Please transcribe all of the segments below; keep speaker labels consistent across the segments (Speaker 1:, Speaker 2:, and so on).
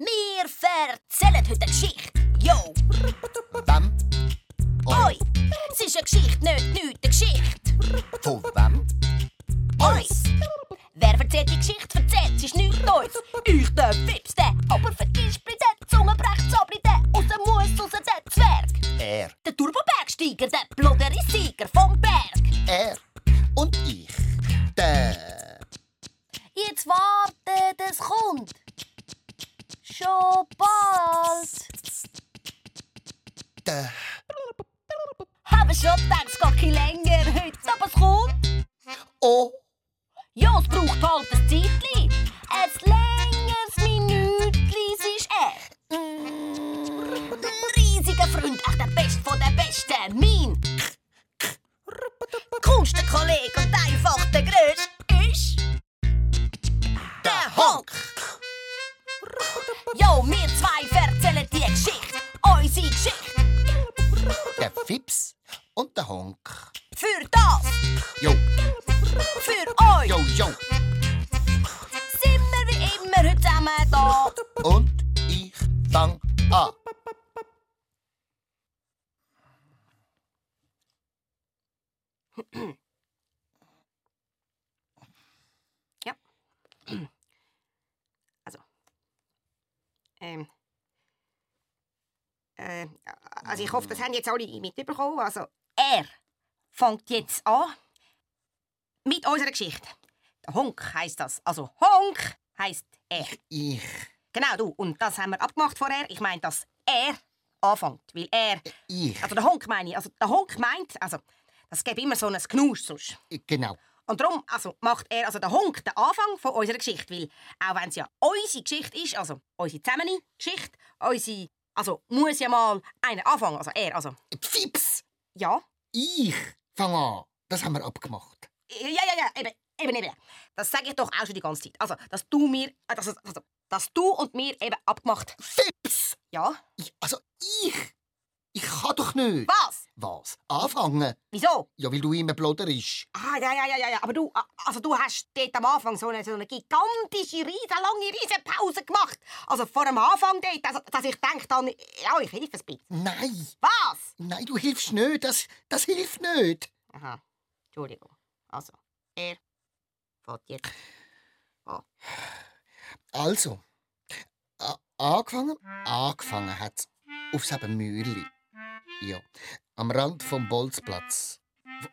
Speaker 1: Wir erzählen heute eine Geschichte. Yo!
Speaker 2: Wem?
Speaker 1: Oi! Es ist eine Geschichte, nicht nichts, eine Geschichte.
Speaker 2: Von wem?
Speaker 1: Uns! Wer erzählt die Geschichte, erzählt, es ist nichts Neues. Ich, der Fips, der aber vergisst der Zungenbrecht, Sabri, der aus dem Mus, raus, der Zwerg.
Speaker 2: Er.
Speaker 1: Der Turbobergsteiger, der blodere Sieger vom Berg.
Speaker 2: Er. Und ich. Der.
Speaker 1: Jetzt wartet, es kommt. Schon bald.
Speaker 2: Der.
Speaker 1: Habe schon gedacht, es geht kein länger heute, aber es kommt.
Speaker 2: Oh.
Speaker 1: Ja, es braucht halt ein Zeitli. Ein längeres Minütli, es ist er. Mm, Ein riesiger Freund, echt der Beste von der Besten. Mein coolster Kollege und einfach der Größte ist... Der Honk. Jo, wir zwei erzählen die Geschichte. Unsere Geschichte.
Speaker 2: Der Fips und der Honk.
Speaker 1: Für das,
Speaker 2: Jo,
Speaker 1: für euch,
Speaker 2: jo, jo.
Speaker 1: sind wir wie immer heute zusammen da.
Speaker 2: Und ich fang an.
Speaker 3: Also. Ähm. Äh, also ich hoffe, das haben jetzt alle mitbekommen. Also,
Speaker 1: Er fängt jetzt an.
Speaker 3: mit unserer Geschichte. Der Honk heisst das. Also Honk heisst er.
Speaker 2: Ich.
Speaker 3: Genau, du. Und das haben wir abgemacht vorher. Ich meine, dass er anfängt. Weil er.
Speaker 2: Ich.
Speaker 3: Also der Honk meine ich. Also der Honk meint, also, das gibt immer so ein Knusch sonst.
Speaker 2: Genau.
Speaker 3: Und darum also, macht er, also der Honk, den Anfang von unserer Geschichte. Weil, auch wenn es ja unsere Geschichte ist, also unsere zusammene Geschichte, unsere, also muss ja mal einer anfangen. Also er, also,
Speaker 2: Fips.
Speaker 3: ja.
Speaker 2: Ich fang an. Das haben wir abgemacht.
Speaker 3: Ja, ja, ja, eben, eben, eben. Das sage ich doch auch schon die ganze Zeit. Also, dass du mir, dass, also, dass du und mir eben abgemacht.
Speaker 2: Fips.
Speaker 3: Ja.
Speaker 2: Ich, also ich. Ich kann doch nicht.
Speaker 3: Was?
Speaker 2: Was? Anfangen?
Speaker 3: Wieso?
Speaker 2: Ja, weil du immer bloderisch.
Speaker 3: Ah, ja, ja, ja, ja. Aber du, also du hast dort am Anfang so eine, so eine gigantische, riesenlange, riesen Pause gemacht. Also vor dem Anfang dort, also, dass ich denke dann, ja, ich helfe ein bisschen.
Speaker 2: Nein.
Speaker 3: Was?
Speaker 2: Nein, du hilfst nicht. Das, das hilft nicht.
Speaker 3: Aha, Entschuldigung. Also, er fährt jetzt an.
Speaker 2: Also. Angefangen? Angefangen hat's auf selben Mühli. Ja. Am Rand vom Bolzplatz.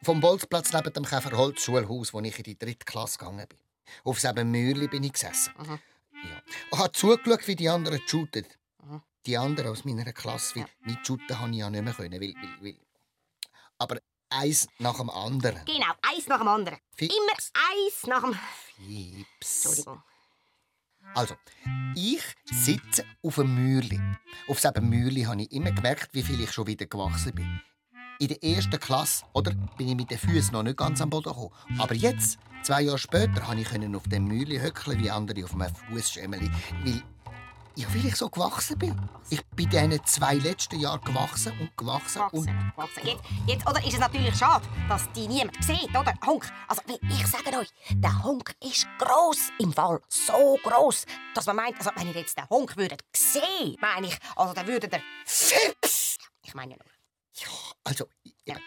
Speaker 2: Vom Bolzplatz neben dem Käferholz-Schulhaus, wo ich in die dritte Klasse gegangen bin. Auf selben Mühli bin ich gesessen.
Speaker 3: Mhm.
Speaker 2: Ja. Und habe zugeschaut, wie die anderen shooten.
Speaker 3: Mhm.
Speaker 2: Die anderen aus meiner Klasse. Weil
Speaker 3: Ja.
Speaker 2: mit shooten konnte ich ja nicht mehr. Können, weil, weil, weil. Aber eins nach dem anderen.
Speaker 3: Genau, eins nach dem anderen.
Speaker 2: Fips.
Speaker 3: Immer eins nach dem...
Speaker 2: Fips.
Speaker 3: Entschuldigung.
Speaker 2: Also, ich sitze auf einem Mühli. Auf diesem Mühli habe ich immer gemerkt, wie viel ich schon wieder gewachsen bin. In der ersten Klasse oder, bin ich mit den Füßen noch nicht ganz am Boden gekommen. Aber jetzt, zwei Jahre später, konnte ich auf dem Mühli höckeln wie andere auf einem Fußschemmeli. Weil, ja, weil ich so gewachsen bin. Ich bin in diesen zwei letzten Jahren gewachsen und gewachsen. und
Speaker 3: Gewachsen, gewachsen. Jetzt, jetzt oder, ist es natürlich schade, dass die niemand sieht, oder? Honk. Also, ich sage euch, der Honk ist gross im Fall. So gross, dass man meint, also, wenn ihr jetzt den Honk würdet sehen, meine ich, also, dann würdet ihr...
Speaker 2: Fips!
Speaker 3: Ich meine nur.
Speaker 2: Ja, also,
Speaker 3: Ja.
Speaker 2: eben,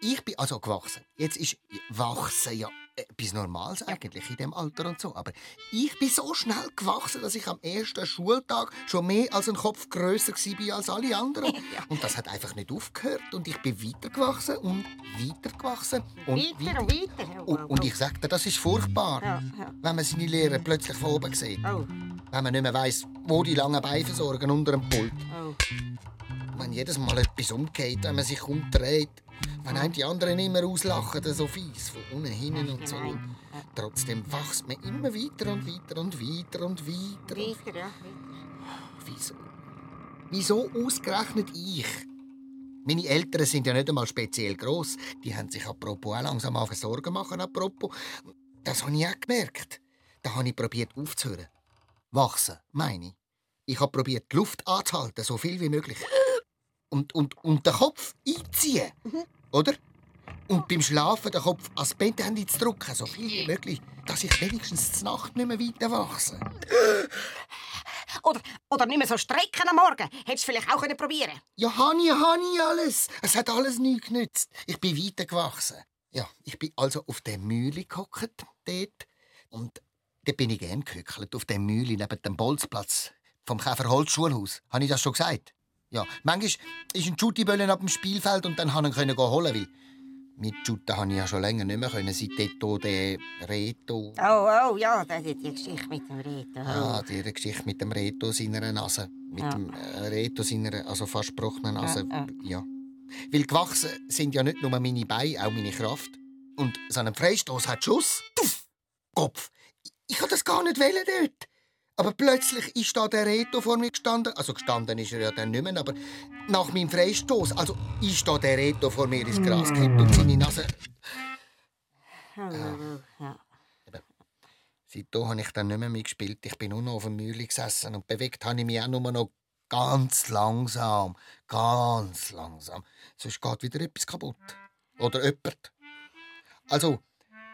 Speaker 2: ich bin also gewachsen. Jetzt ist wachsen ja etwas Normales eigentlich in dem Alter und so. Aber ich bin so schnell gewachsen, dass ich am ersten Schultag schon mehr als ein Kopf grösser war als alle anderen.
Speaker 3: Ja.
Speaker 2: Und das hat einfach nicht aufgehört. Und ich bin weitergewachsen und weitergewachsen und
Speaker 3: Weiter und weiter. Oh,
Speaker 2: Und, und ich sag dir, das ist furchtbar,
Speaker 3: Ja, ja.
Speaker 2: wenn man seine Lehrer plötzlich von oben sieht.
Speaker 3: Oh,
Speaker 2: Wenn man nicht mehr weiss, wo die langen Beine versorgen unter dem Pult.
Speaker 3: oh.
Speaker 2: Wenn jedes Mal etwas umgeht, wenn man sich umdreht. Wenn einem die anderen immer auslachen, so fies, von unten hinten und so. Trotzdem wächst man immer weiter und weiter und weiter und weiter.
Speaker 3: Weiter, ja.
Speaker 2: wieso? Wieso ausgerechnet ich? Meine Eltern sind ja nicht einmal speziell gross. Die haben sich apropos auch langsam angefangen Sorgen machen. Apropos. Das habe ich auch gemerkt. Da habe ich probiert aufzuhören. Wachsen, meine ich. Ich habe probiert, die Luft anzuhalten, so viel wie möglich. Und, und, und den Kopf einziehen. Oder? Und beim Schlafen den Kopf ans Bett zu drücken, so viel wie möglich, dass ich wenigstens die Nacht nicht mehr weiter wachse.
Speaker 3: Oder, oder nicht mehr so strecken am Morgen. Hättest du vielleicht auch können probieren
Speaker 2: Ja, Hani, Hani, alles. Es hat alles nichts genützt. Ich bin weitergewachsen. Ja, ich bin also auf der Mühle gehockt dort. Und dort bin ich gern gehückelt, auf der Mühle neben dem Bolzplatz vom Käferholz-Schulhaus. Habe ich das schon gesagt? Ja, manchmal ist ein Schuttiböllen ab dem Spielfeld und dann konnte ich ihn holen, weil mit Schutten konnte ich ja schon länger nicht mehr, können, seit der Reto...
Speaker 3: Oh, oh, ja, die, die Geschichte mit dem Reto.
Speaker 2: Ja, die Geschichte mit dem Reto seiner Nase. Mit
Speaker 3: Ja.
Speaker 2: dem äh, Reto seiner, also fast gebrochenen Nase.
Speaker 3: Ja,
Speaker 2: Ja, Weil gewachsen sind ja nicht nur meine Beine, auch meine Kraft. Und so ein Freistoß hat Schuss. Tuff, Kopf. Ich wollte das gar nicht wollen dort. Aber plötzlich ist da der Reto vor mir gestanden. Also gestanden ist er ja dann nicht mehr, aber nach meinem Freistoß. Also ist da der Reto vor mir ins Gras gekippt und seine Nase.
Speaker 3: Ja.
Speaker 2: Seitdem habe ich dann nicht mehr mitgespielt. Ich bin nur noch auf der Mühle gesessen und bewegt habe ich mich auch nur noch ganz langsam. Ganz langsam. Sonst geht wieder etwas kaputt. Oder jemand. Also,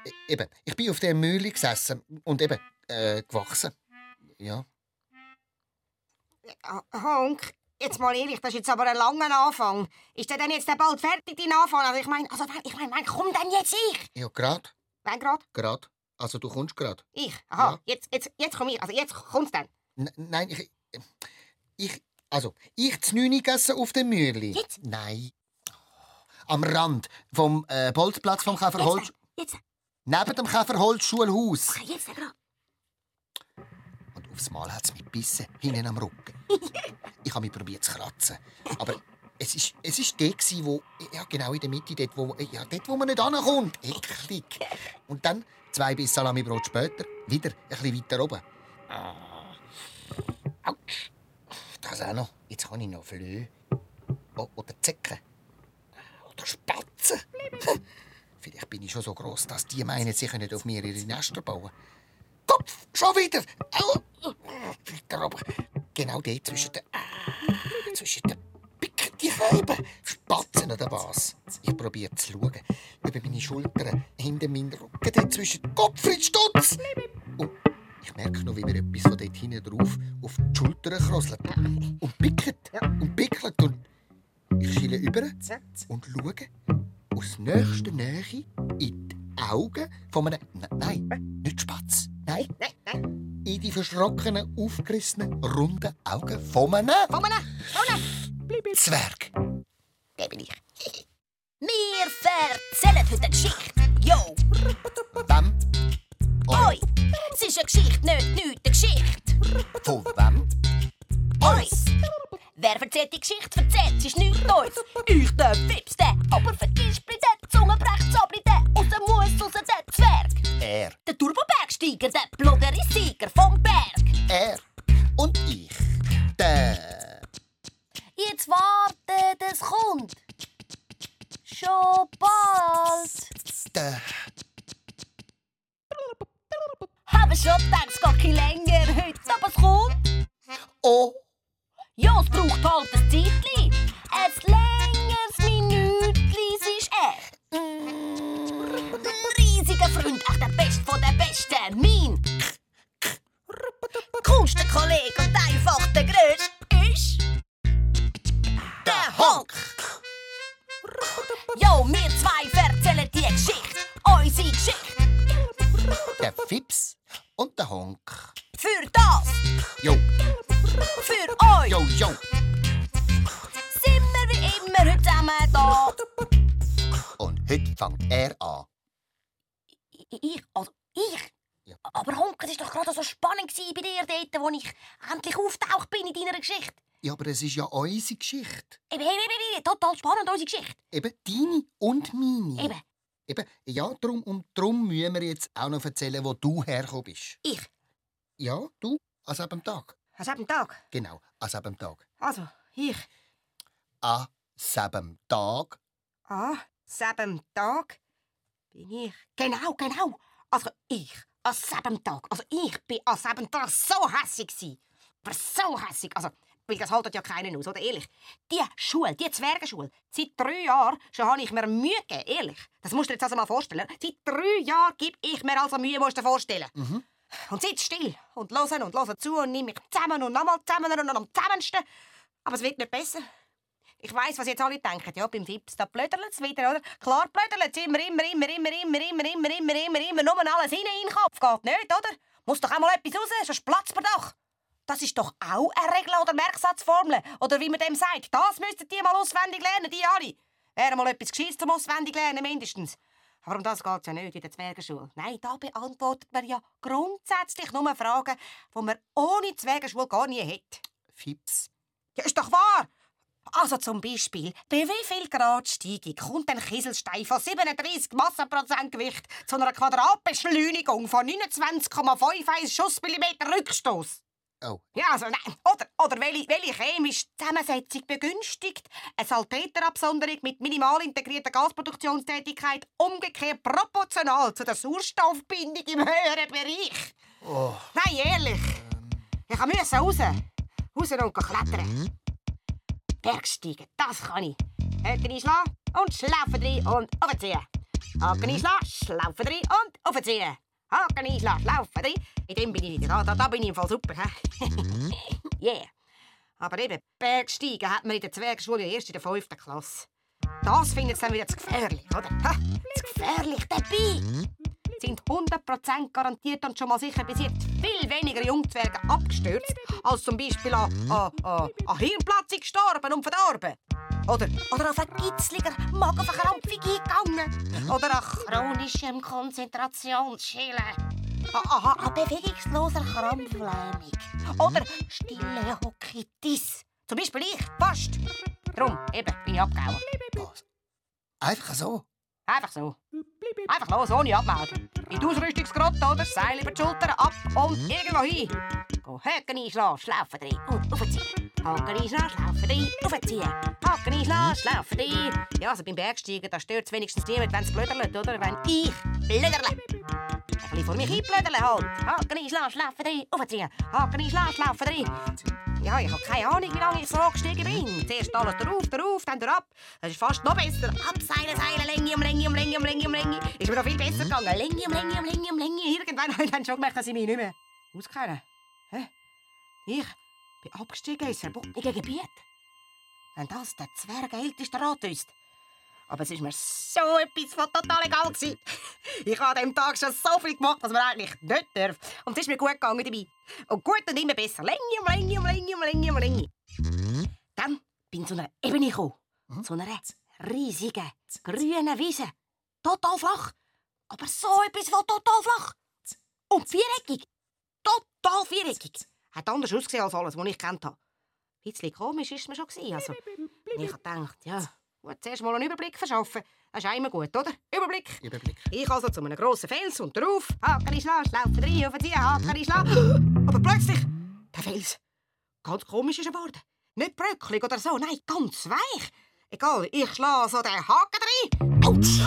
Speaker 2: e- eben, ich bin auf der Mühle gesessen und eben äh, gewachsen. Ja.
Speaker 3: Honk, jetzt mal ehrlich, das ist jetzt aber ein langer Anfang. Ist der denn jetzt bald fertig, dein Anfang? Also ich meine, also, ich meine, mein, komm dann jetzt ich.
Speaker 2: Ja, grad.
Speaker 3: Wen grad?
Speaker 2: Grad. Also, du kommst grad.
Speaker 3: Ich. Aha,
Speaker 2: Ja.
Speaker 3: jetzt, jetzt, jetzt komm ich. Also jetzt kommt's dann.
Speaker 2: N nein, ich. Ich. Also, ich zu neun gegessen auf der Mühle.
Speaker 3: Jetzt?
Speaker 2: Nein. Am Rand vom äh, Bolzplatz vom Käferholz.
Speaker 3: Jetzt,
Speaker 2: Neben dem Käferholz-Schulhaus.
Speaker 3: jetzt, jetzt grad.
Speaker 2: Aufs Mal hat es mich gebissen, hinten am Rücken. ich habe mich probiert zu kratzen. Aber es ist, es ist der, gewesen, wo, ja, genau in der Mitte, dort, wo, ja, dort, wo man nicht ankommt. Eklig. Und dann, zwei Biss Salamibrot später, wieder ein bisschen weiter oben. Ah. Autsch. Das auch noch. Jetzt kann ich noch Flöhe. O oder Zecken. Oder Spatzen. Vielleicht bin ich schon so groß, dass die meinen, sie können auf mir ihre Nester bauen. Kopf, schon wieder. Au. Oben. Genau dort zwischen den... Ah, zwischen den Picken, die Scheiben. Spatzen an der Bas. Ich probiere zu schauen. Über meine Schultern, hinter meinen Rücken, dort zwischen Gottfried Stutz. Und ich merke noch, wie mir etwas von dort hinten drauf auf die Schultern krosselt. Und pickelt. Und pickelt. Und ich schiele über und schaue aus nächster Nähe in die Augen von einem... Nein, nicht Spatz. Nein,
Speaker 3: Nein, nein.
Speaker 2: in die verschrockenen, aufgerissenen, runden Augen von einem
Speaker 3: Komm mal, komm mal.
Speaker 2: Zwerg.
Speaker 3: Der bin ich.
Speaker 1: Wir erzählen heute eine Geschichte. Yo,
Speaker 2: Wem?
Speaker 1: oi, es ist eine Geschichte, nicht nichts, eine Geschichte.
Speaker 2: Von wem?
Speaker 1: Uns. Wer erzählt die Geschichte, erzählt, es ist nichts Neues. Ich, der Fips, der aber vergisst der Zungenbrecht, Sabri, der aus dem Muss raus, der Zwerg.
Speaker 2: Er.
Speaker 1: Der Turbobergsteiger, der blogere Sieger vom Berg.
Speaker 2: Er. Und ich. Der.
Speaker 1: Jetzt wartet, es kommt. Schon bald.
Speaker 2: Der.
Speaker 1: Habe schon gedacht, es geht kein länger heute, aber es kommt.
Speaker 2: Oh.
Speaker 1: Ja, es braucht halt ein Zeitli. Ein längeres Minütli, es ist er. Riesiger Freund, echt der Beste von der Besten, mein. Coolster Kollege und einfach der Größte ist... Der Honk. Jo, wir zwei erzählen die Geschichte, unsere Geschichte.
Speaker 2: Der Fips und der Honk.
Speaker 1: Für das,
Speaker 2: Jo,
Speaker 1: für euch,
Speaker 2: jo, jo.
Speaker 1: sind wir wie immer heute zusammen da.
Speaker 2: Heute fängt er an.
Speaker 1: Ich, also ich?
Speaker 2: Ja.
Speaker 1: Aber Honk, es war doch gerade so spannend bei dir dort, wo ich endlich auftaucht bin in deiner Geschichte.
Speaker 2: Ja, aber es ist ja unsere Geschichte.
Speaker 1: Eben, eben, eben, total spannend, unsere Geschichte.
Speaker 2: Eben deine und meine.
Speaker 1: Eben,
Speaker 2: Eben, ja, drum und drum müssen wir jetzt auch noch erzählen, wo du hergekommen bist.
Speaker 1: ich.
Speaker 2: Ja, du, an dem Tag.
Speaker 3: Was hat Tag?
Speaker 2: Genau, an dem Tag.
Speaker 3: Also, ich.
Speaker 2: An dem Tag.
Speaker 3: Ah, sieben Tag bin ich. Genau, genau. Also ich, an sieben Tag. Also ich bin an sieben Tag so hässig gsi. Aber so hässig. Also, weil das haltet ja keinen aus, oder? Ehrlich. Die Schule, die Zwergenschule, seit drei Jahren schon habe ich mir Mühe gegeben, ehrlich. Das musst du dir jetzt also mal vorstellen. Seit drei Jahren gebe ich mir also Mühe, musst du dir vorstellen. Und sitz still und hören und hören zu und nimm mich zusammen und nochmal zusammen und noch am zusammensten. Aber es wird nicht besser. Ich weiss, was jetzt alle denken. Ja, beim Fips, da blödelt es wieder, oder? Klar blödelt es immer, immer, immer, immer, immer, immer, immer, immer, immer, immer, nur alles hinein in den Kopf. Geht nicht, oder? Muss doch auch mal etwas raus, sonst platzt man doch. Das ist doch auch eine Regel oder Merksatzformel. Oder wie man dem sagt. Das müssten die mal auswendig lernen, die alle. Wäre mal etwas Gescheites zum auswendig lernen, mindestens. Aber um das geht es ja nicht in der Zwergenschule. Nein, da beantwortet man ja grundsätzlich nur Fragen, die man ohne Zwergenschule gar nie hat.
Speaker 2: Fips.
Speaker 3: Ja, ist doch wahr! Also zum Beispiel, bei wie viel Grad Steigung kommt ein Kieselstein von 37 Massenprozent Gewicht zu einer Quadratbeschleunigung von 29,51 Schussmillimeter Rückstoß?
Speaker 2: Oh.
Speaker 3: Ja, also nein. Oder, oder welche, welche chemische Zusammensetzung begünstigt eine Salpeterabsonderung mit minimal integrierter Gasproduktionstätigkeit umgekehrt proportional zu der Sauerstoffbindung im höheren Bereich?
Speaker 2: Oh.
Speaker 3: Nein, ehrlich. Ich musste raus. Raus und klettern. Bergsteigen, wegsteken. Dat gaat niet. Kniesla und schlafen drie und overzeer. Kniesla, schlafen drie und overzeer. Kniesla, schlafen drie. Ik denk ben da, da dat ben ik Voll super, hè? yeah. Aber eben, Bergsteigen hat man in der Zwergschule erst in der 5. Klasse. Das findet sie dann wieder zu gefährlich, oder? Ha, zu gefährlich dabei! Sind 100% garantiert und schon mal sicher bis jetzt viel weniger Jungzwerge abgestürzt, als zum Beispiel an, an, an, an Hirnplatzung gestorben und verdorben. Oder, oder an vergitzliger Magenverkrampfung eingegangen. Oder an chronischem Konzentrationsschillen. An, an bewegungsloser Krampflähmung. Oder stille Hokitis. Zum Beispiel ich, fast. Drum, eben, bin ich abgehauen.
Speaker 2: Was? Einfach so?
Speaker 3: Einfach so. Einfach los, ohne abmelden. In die Ausrüstungsgrotte, oder? Seil über die Schulter, ab und irgendwo hin. Haken einschlagen, schlafen drin und aufziehen. Haken einschlagen, schlafen drin, aufziehen. Haken einschlagen, schlafen drin. Ja, also beim Bergsteigen, da stört es wenigstens niemand, wenn es blöderlet, oder? Wenn ich blöderle. Ein bisschen vor mich einblöderle halt. Haken einschlagen, schlafen drin, aufziehen. Haken einschlagen, schlafen drin. Ja, ich habe keine Ahnung, wie lange ich so gestiegen bin. Zuerst alles drauf, drauf, dann drauf. Das ist fast noch besser. Abseilen, seilen, Länge um Länge um Länge um Länge um Länge. Ist mir noch viel besser gegangen. Länge um Länge um Länge um Länge. Irgendwann habe ich dann schon gemerkt, dass ich mich nicht mehr auskennen. Hä? Ich bin abgestiegen ins verbotene Gebiet. Wenn das der Zwergälteste Rat ist. Aber es ist mir so etwas von total egal gewesen. Ich habe an diesem Tag schon so viel gemacht, was man eigentlich nicht darf. Und es ist mir gut gegangen dabei. Und gut und immer besser. Länge um Länge um Länge um Länge um Länge. Dann bin ich zu einer Ebene gekommen. Zu einer riesigen, grünen Wiese. Total flach. Aber so etwas von total flach. Und viereckig. Total viereckig. Hat anders ausgesehen als alles, was ich kennt habe. Ein bisschen komisch war es mir schon. Also, ich habe gedacht, ja, gut, zuerst mal einen Überblick verschaffen. Das ist immer gut, oder? Überblick.
Speaker 2: Überblick.
Speaker 3: Ich also zu einem grossen Fels und drauf. Haken ich schlagen, laufen rein, auf die Haken ich schlagen. Aber plötzlich, der Fels, ganz komisch ist er geworden. Nicht bröcklig oder so, nein, ganz weich. Egal, ich schlage so den Haken rein. Autsch!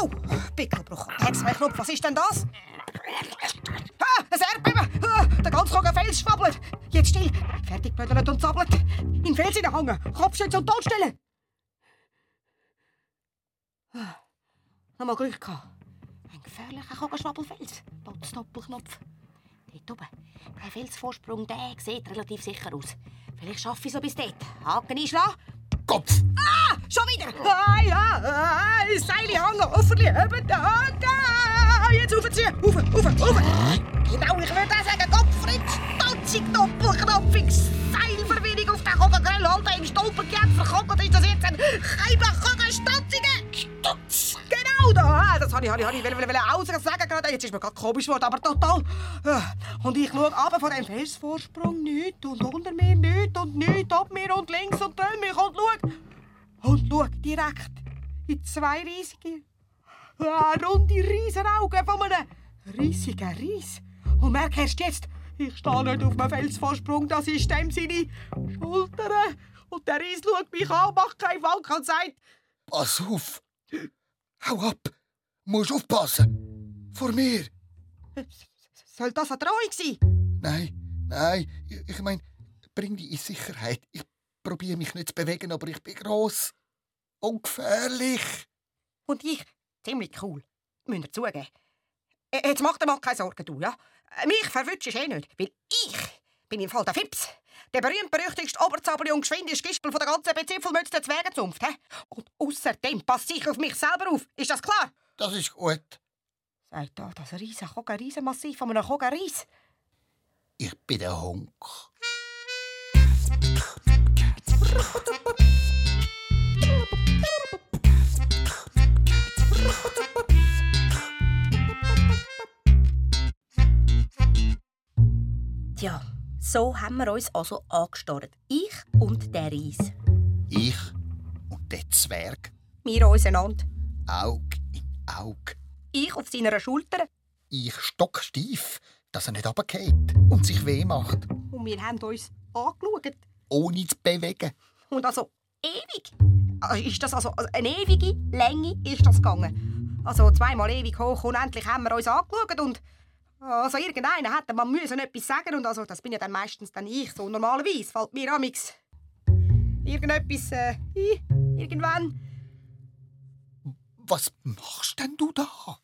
Speaker 3: Oh, Pickelbruch. Herzweichknopf, was ist denn das? Ah, ein Erdbeben! Ah, der ganz hohe Fels schwabbelt. Jetzt still. Fertig bödelt und zappelt. In Fels hineinhängen. Kopfschütze und totstellen. Ah, Nochmal Glück gehabt. Ein gefährlicher Kugelschwabbelfels. Dots Doppelknopf. Dort oben. Der Felsvorsprung, der sieht relativ sicher aus. Vielleicht schaffe ich so bis dort. Haken einschlagen.
Speaker 2: Kopf!
Speaker 3: Ah, schon wieder! Ah, ja, ah, Seile hängen, Offerli, heben, ah, da, jetzt aufziehen, auf, auf, auf. Genau, ich würde sagen, Gottfried, Stotzig, Doppelknopfig, Seilverwirrung auf den Kogelgrill, Alter, im Stolpergeld verkogelt ist das jetzt ein Keimler ah, das habe ich, will, will, sagen gerade, jetzt ist mir gerade komisch geworden, aber total. Ah, Und ich schaue runter von dem Felsvorsprung, nichts und unter mir nichts und nichts, ab mir und links und drin mich und schau. Und schau direkt in zwei riesige, ah, runde Riesenaugen von einem riesigen Ries. Und merke erst jetzt, ich stehe nicht auf einem Felsvorsprung, das ist dem seine Schultern. Und der Ries schaut mich an, macht keinen Wank und sagt,
Speaker 2: Pass auf! Hau ab! Musst aufpassen! Vor mir!
Speaker 3: soll das eine Drohung sein?
Speaker 2: Nein, nein, ich, ich meine, bring dich in Sicherheit. Ich probiere mich nicht zu bewegen, aber ich bin gross und gefährlich.
Speaker 3: Und ich, ziemlich cool, müsst ihr zugeben. Äh, Jetzt macht dir mal keine Sorgen, du, ja? Äh, Mich verwünscht eh nicht, weil ich bin im Fall der Fips. Der berühmt-berüchtigste Oberzabeli und geschwindeste Gispel von der ganzen Bezipfelmütze der Zwergenzunft. hä? Und außerdem passe ich auf mich selber auf. Ist das klar?
Speaker 2: Das ist gut.
Speaker 3: Sagt da das riesen Kogen-Riesenmassiv von einem Kogen-Ries.
Speaker 2: Ich bin der Honk.
Speaker 3: Tja, so haben wir uns also angestarrt. Ich und der Ries.
Speaker 2: Ich und der Zwerg.
Speaker 3: Wir auseinander.
Speaker 2: Aug in Aug.
Speaker 3: Ich auf seiner Schulter
Speaker 2: Ich stocksteif, dass er nicht runterfällt und sich weh macht.
Speaker 3: und wir haben uns angeschaut.
Speaker 2: Ohne zu bewegen.
Speaker 3: Und also ewig. Also Ist das also also eine ewige Länge ist das gegangen. Also zweimal ewig hoch und endlich haben wir uns angeschaut und also irgendeiner hätte man müssen etwas sagen und also das bin ja dann meistens dann ich so normalerweise fällt mir amix irgendetwas äh, ein, irgendwann
Speaker 2: Was machst denn du da?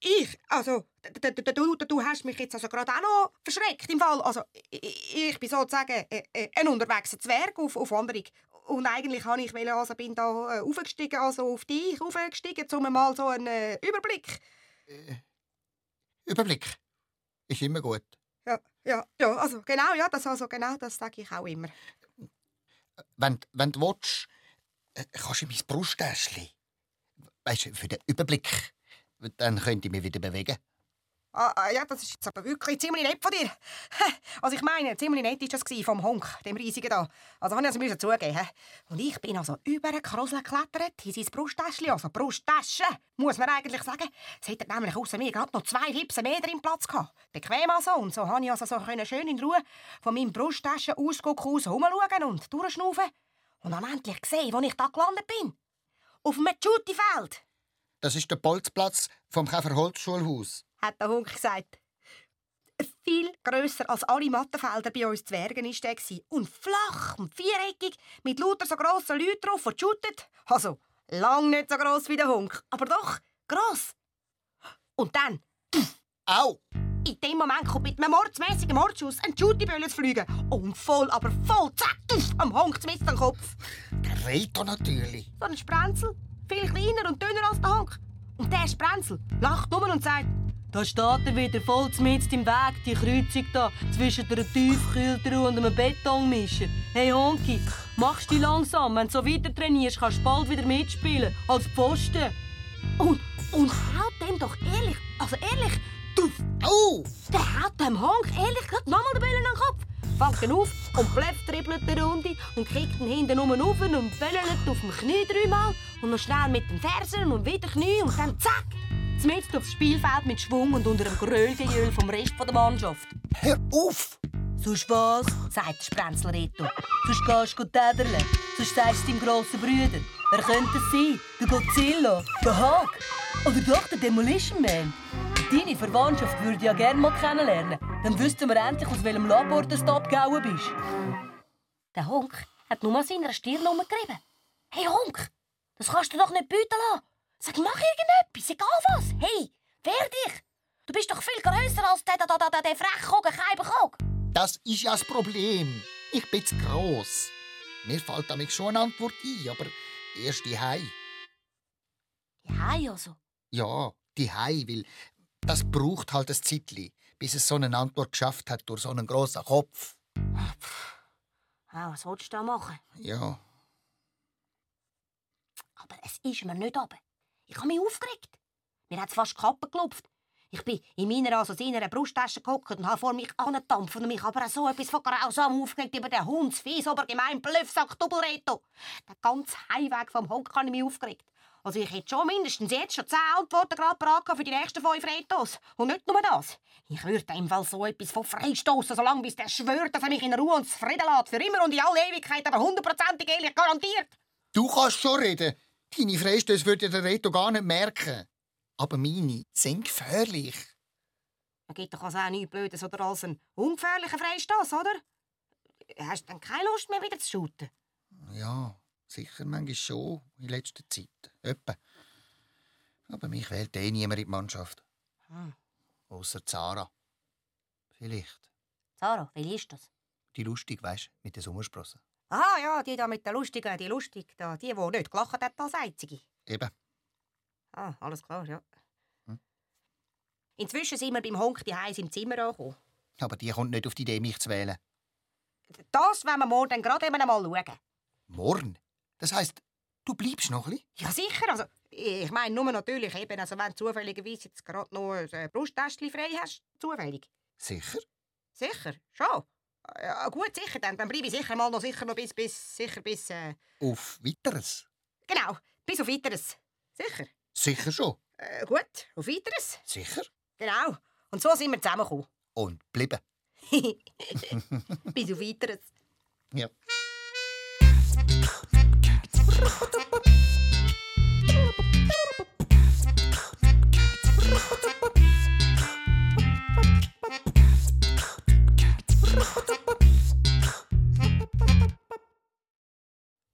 Speaker 3: Ich also d- d- d- du, du hast mich jetzt also gerade auch noch verschreckt im Fall also i- i- ich bin sozusagen äh, äh, ein unterwegs Zwerg auf, auf Wanderung und eigentlich habe ich wollen, also bin da äh, aufgestiegen also auf dich aufgestiegen um mal so einen äh, Überblick
Speaker 2: Überblick. Ist immer gut.
Speaker 3: ja ja ja also genau ja das also genau das sage ich auch immer
Speaker 2: Wenn, wenn du willst, kannst du in mein Brusttäschchen. Weißt du, für den Überblick. Dann könnte ich mich wieder bewegen.
Speaker 3: Ah, ah, ja, das ist jetzt aber wirklich ziemlich nett von dir. Also ich meine, ziemlich nett war das vom Honk, dem riesigen da. Also habe ich müssen zugeben. Und ich bin also über einen Krosel geklettert, in sein Brusttäschchen, also Brusttasche, muss man eigentlich sagen. Es hätte nämlich außer mir gerade noch zwei Hipsen mehr drin Platz gehabt. Bequem also. Und so konnte ich also so können schön in Ruhe von meinem Brusttaschen-Ausguck aus herumschauen und durchschnaufen. Und dann endlich gesehen, wo ich da gelandet bin. Auf einem Shooty-Feld.
Speaker 2: Das ist der Bolzplatz vom Käferholzschulhaus.
Speaker 3: hat der Hunk gesagt. Viel grösser als alle Mattenfelder bei uns Zwergen war der. Und flach und viereckig, mit lauter so grossen Leuten drauf, die shootet. Also, lang nicht so gross wie der Hunk, aber doch gross. Und dann,
Speaker 2: Au!
Speaker 3: In dem Moment kommt mit einem mordsmässigen Mordschuss ein Shootybölle zu fliegen. Und voll, aber voll, zack, tuff, am Honk mit den Kopf.
Speaker 2: Der Reto natürlich.
Speaker 3: So ein Sprenzel, viel kleiner und dünner als der Honk. Und der Sprenzel lacht nur und sagt,
Speaker 4: Da steht er wieder voll mitten im Weg, die Kreuzung da zwischen einer Tiefkühltruhe und einem Betonmischer. Hey Honki, machst dich langsam. Wenn du so weiter trainierst, kannst du bald wieder mitspielen. Als Pfosten.
Speaker 3: und, und haut dem doch ehrlich, also ehrlich, tuff,
Speaker 2: Au!
Speaker 3: Der haut dem Honk ehrlich gerade nochmal den Böllen an den Kopf. Fängt ihn auf und bleibt dribbelt eine Runde und kickt ihn hinten um auf und böllert auf dem Knie dreimal und noch schnell mit den Fersen und wieder Knie und dann zack! Zumindest aufs Spielfeld mit Schwung und unter dem Grölgejöl vom Rest der Mannschaft.
Speaker 2: Hör auf!
Speaker 4: So Spass,
Speaker 3: Sagt der Sprenzel Reto.
Speaker 4: sonst gehst du täderle. Sonst sagst du deinem grossen Bruder. Wer könnte es sein? Der Godzilla? Der Hag? Oder doch der Demolition Man? Deine Verwandtschaft würde ich ja gerne mal kennenlernen. Dann wüssten wir endlich, aus welchem Labor du abgehauen bist.
Speaker 3: Der Honk hat nur an seiner Stirn rumgerieben. Hey Honk, das kannst du doch nicht bieten lassen. Sag, mach irgendetwas, egal was. Hey, wehr dich. Du bist doch viel grösser als der, der, der, der, der Keibenkog.
Speaker 2: Das ist ja das Problem. Ich bin zu gross. Mir fällt damit schon eine Antwort ein, aber erst die Hai.
Speaker 3: Ja, also.
Speaker 2: Ja, die Hai, weil das braucht halt ein Zeitli, bis es so eine Antwort geschafft hat durch so einen grossen Kopf.
Speaker 3: Ah, was willst du da machen?
Speaker 2: Ja,
Speaker 3: Aber es ist mir nicht runter. Ich habe mich aufgeregt. Mir hat fast die Kappe gelupft. Ich bin in meiner, also seiner Brusttasche gehockt und habe vor mich angetampft und mich aber so etwas von grausam aufgeregt über den Hundsfies, aber gemein Blöffsack Doppelreto. Den ganzen Heimweg vom Honk habe ich mich aufgeregt. Also ich hätte schon mindestens jetzt schon zehn Antworten gerade für die nächsten fünf Retos. Und nicht nur das. Ich würde im Fall so etwas von freistoßen, solange bis der schwört, dass er mich in Ruhe und zufrieden lässt. Für immer und in alle Ewigkeit, aber hundertprozentig ehrlich garantiert.
Speaker 2: du kannst schon reden. Deine Freistöße würde der Reto gar nicht merken. Aber meine sind gefährlich.
Speaker 3: Man gibt doch also auch nichts Blödes oder als einen ungefährlichen Freistoß, oder? Hast du dann keine Lust mehr wieder zu shooten?
Speaker 2: Ja, sicher manchmal schon in letzter Zeit. Etwa. Aber mich wählt eh niemand in die Mannschaft.
Speaker 3: Hm.
Speaker 2: Außer Zara. Vielleicht.
Speaker 3: Sarah, welche ist das?
Speaker 2: Die lustig, weißt mit den Sommersprossen.
Speaker 3: Ah ja, die da mit der Lustigen, die lustig, da, die, die nicht gelacht hat als Einzige.
Speaker 2: Eben.
Speaker 3: Ah, alles klar, ja.
Speaker 2: Hm.
Speaker 3: Inzwischen sind wir beim Honk die Heiß im Zimmer angekommen.
Speaker 2: Aber die kommt nicht auf die Idee, mich zu wählen.
Speaker 3: Das wollen wir morgen dann gerade eben einmal schauen.
Speaker 2: Morgen? Das heisst, du bleibst noch ein bisschen?
Speaker 3: Ja, sicher. Also, ich meine nur natürlich eben, also wenn du zufälligerweise jetzt gerade noch ein äh, Brusttäschchen frei hast, zufällig.
Speaker 2: Sicher?
Speaker 3: Sicher, schon. Ja, gut, sicher, dann, dann bleibe ich sicher mal noch sicher noch bis, bis, sicher bis, äh,
Speaker 2: Auf Weiteres?
Speaker 3: genau, bis auf Weiteres. Sicher.
Speaker 2: Sicher schon.
Speaker 3: Äh, gut, auf Weiteres.
Speaker 2: Sicher?
Speaker 3: Genau. Und so sind wir zusammengekommen.
Speaker 2: Und bleiben.
Speaker 3: bis auf Weiteres.
Speaker 2: Ja.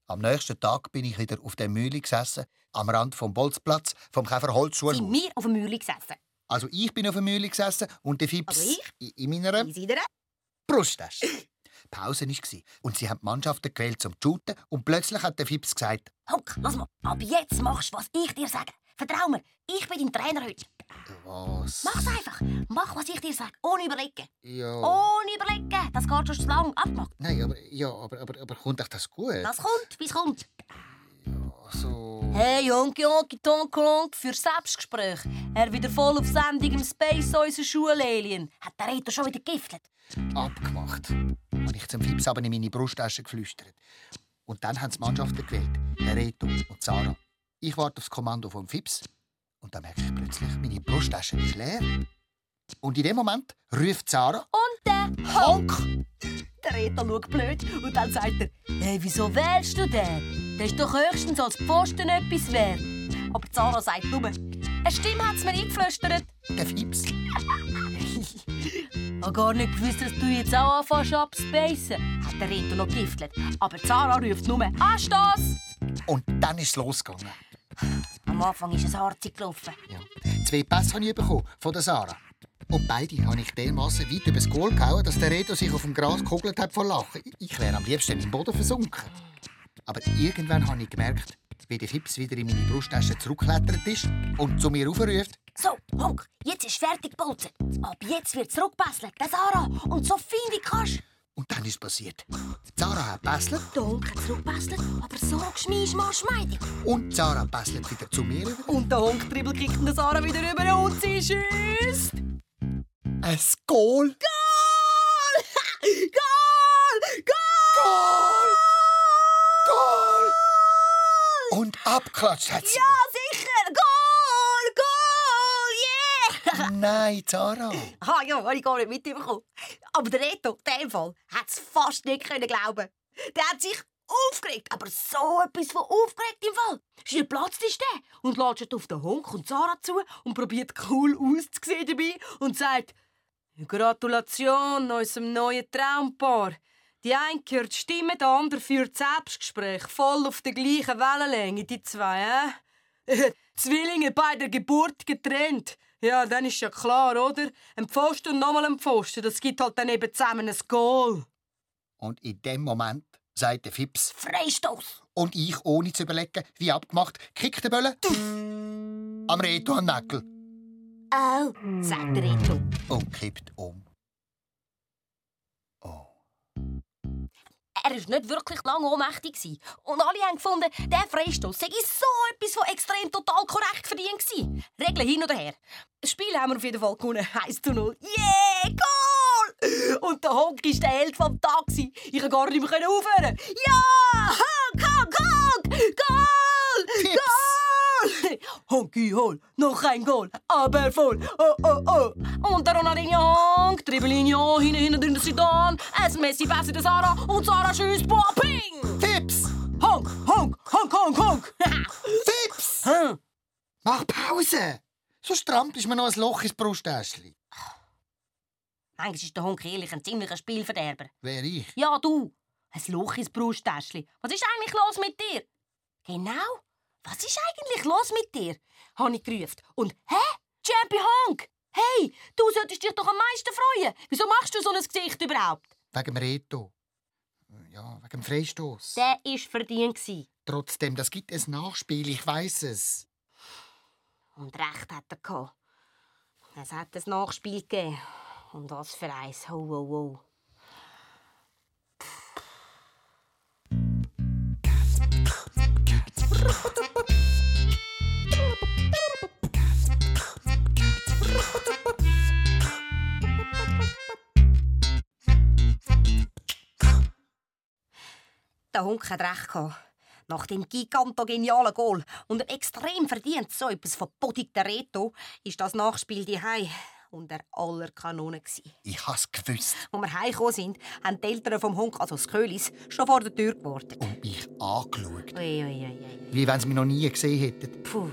Speaker 2: Am nächsten Tag bin ich wieder auf der Mühle gesessen, am Rand vom Bolzplatz vom
Speaker 3: Sind
Speaker 2: Käferholzschulhof.
Speaker 3: wir auf dem Mühle gesessen.
Speaker 2: Also ich bin auf der Mühle gesessen und der Fips
Speaker 3: Also ich?
Speaker 2: in- in meiner
Speaker 3: In seiner?
Speaker 2: Brusttasche. Pause war und sie haben die Mannschaften gewählt zum Shooten und plötzlich hat der Fips gesagt,
Speaker 1: Honk, lass mal. Ab jetzt machst du, was ich dir sage. Vertrau mir, ich bin dein Trainer heute.
Speaker 2: was?
Speaker 1: Mach's einfach. Mach, was ich dir sage. Ohne überlegen.
Speaker 2: Ja.
Speaker 1: Ohne überlegen. Das geht schon zu lang. Abgemacht.
Speaker 2: Nein, aber, ja, aber, aber, aber kommt euch das gut?
Speaker 1: Das kommt, wie's kommt.
Speaker 2: Also...
Speaker 4: Hey, Honky Honky Tonk Honk für Selbstgespräch. Er wieder voll auf Sendung im Space, unser Schulalien.
Speaker 1: Hat der Reto schon wieder giftet?
Speaker 2: Abgemacht. Habe ich zum Fips aber in meine Brusttasche geflüstert. Und dann haben die Mannschaften gewählt. Der Reto und Sarah. Ich warte aufs Kommando vom Fips. Und dann merke ich plötzlich, meine Brusttasche ist leer. Und in dem Moment ruft Sarah
Speaker 4: Und der Honk. Der Reto schaut blöd und dann sagt er, hey, wieso wählst du den? Der ist doch höchstens als Pfosten etwas wert. Aber Sarah sagt nur, eine Stimme hat's mir eingeflüstert.
Speaker 2: der Fips.
Speaker 4: Ich habe gar nicht gewusst, dass du jetzt auch anfängst abzuspacen.
Speaker 3: Hat der Reto noch giftet. Aber Sarah ruft nur
Speaker 4: Anstoss!
Speaker 2: Und dann ist es losgegangen.
Speaker 1: Am Anfang ist es harzig gelaufen.
Speaker 2: Ja. Zwei Pässe habe ich bekommen von der Sarah. Und beide habe ich dermassen weit übers Goal gehauen, dass der Reto sich auf dem Gras gekugelt hat vor Lachen. Ich wäre am liebsten im Boden versunken. Aber irgendwann habe ich gemerkt, wie der Fips wieder in meine Brusttasche zurückgeklettert ist und zu mir aufruft.
Speaker 1: So, Honk, jetzt ist fertig gepolzert. Ab jetzt wird zurückbasselt, der Sarah. Und so fein wie kannst.
Speaker 2: Und dann ist passiert. Die Sarah hat gebesselt
Speaker 1: Der Honk hat zurückbasselt, aber so geschmeischmarschmeidig.
Speaker 2: und die Sarah besselt wieder zu mir über.
Speaker 4: Und der Honk Tribbel kickt den Sarah wieder rüber und sie schießt.
Speaker 2: Ein Goal!
Speaker 4: Goal! Goal!
Speaker 2: Goal! Und abklatscht hat sie.
Speaker 4: Ja, sicher!
Speaker 2: Nein, Sarah.
Speaker 3: Ah ja, habe ich gar nicht mitbekommen. Aber der Reto, in dem Fall, hat es fast nicht können glauben. Der hat sich aufgeregt, aber so etwas von aufgeregt im Fall. Schnell platzt ist der und latscht auf den Honk und Sarah zu und probiert cool auszusehen dabei und sagt,
Speaker 4: Gratulation unserem neuen Traumpaar. Die eine hört Stimme, der andere führt Selbstgespräch. Voll auf der gleichen Wellenlänge, die zwei, äh? Zwillinge bei der Geburt getrennt. Ja, dann ist ja klar, oder? Ein Pfosten und nochmal ein Pfosten, das gibt halt dann eben zusammen ein Goal.
Speaker 2: Und in dem Moment sagt der Fips
Speaker 1: Freistoß.
Speaker 2: und ich, ohne zu überlegen, wie abgemacht, kickt den Böllen am Reto an den Näckel
Speaker 1: Oh,
Speaker 3: sagt der Reto.
Speaker 2: und kippt um.
Speaker 1: Er war nicht wirklich lange ohnmächtig. Und alle haben gefunden, der Freistoß sei so etwas von extrem total korrekt verdient gewesen. Regeln hin oder her.
Speaker 4: Das Spiel haben wir auf jeden Fall gewonnen. 1 zu 0. Yeah, Goal! Und der Honk war der Held vom Tag. Ich konnte gar nicht mehr aufhören. Ja! Honk, Honk, Honk! Honky Hol, noch ein Goal, aber voll. Oh, oh, oh. Und der Ronaldinho Honk, Dribbelinho, hinten, hinten in der Sudan. Es Messi besser der Sarah und Sarah schießt, boah, ping!
Speaker 2: Fips!
Speaker 4: Honk, Honk, Honk, Honk, Honk.
Speaker 2: Fips!
Speaker 4: Hm.
Speaker 2: Mach Pause! So strampelt ist mir noch ein Loch ins Brusttäschchen.
Speaker 3: Eigentlich ist der Honk ehrlich ein ziemlicher Spielverderber.
Speaker 2: Wer ich?
Speaker 3: Ja, du. Ein Loch ins Brusttäschchen. Was ist eigentlich los mit dir? Genau. Was ist eigentlich los mit dir? Habe ich gerufen. Und, hä? Champion Honk!
Speaker 1: Hey, du solltest dich doch am meisten freuen. Wieso machst du so ein Gesicht überhaupt?
Speaker 2: Wegen dem Reto. Ja, wegen dem Freistoß.
Speaker 3: Der war verdient.
Speaker 2: Trotzdem, das gibt ein Nachspiel, ich weiß es.
Speaker 3: Und recht hat er gehabt. Es hat ein Nachspiel gegeben. Und was für eins. Ho, ho, ho. Der Hund hat recht gehabt. Nach dem gigantogenialen Goal und einem extrem verdient so etwas von Bodig der Reto ist das Nachspiel die unter aller Kanone.
Speaker 2: Ich has gewusst.
Speaker 3: Als wir heimgekommen sind, haben die Eltern vom Hund, also das Köhlis, schon vor der Tür gewartet.
Speaker 2: Und mich angeschaut.
Speaker 3: Ui, ui, ui.
Speaker 2: Wie wenn sie mich noch nie gesehen hätten.
Speaker 3: Puh.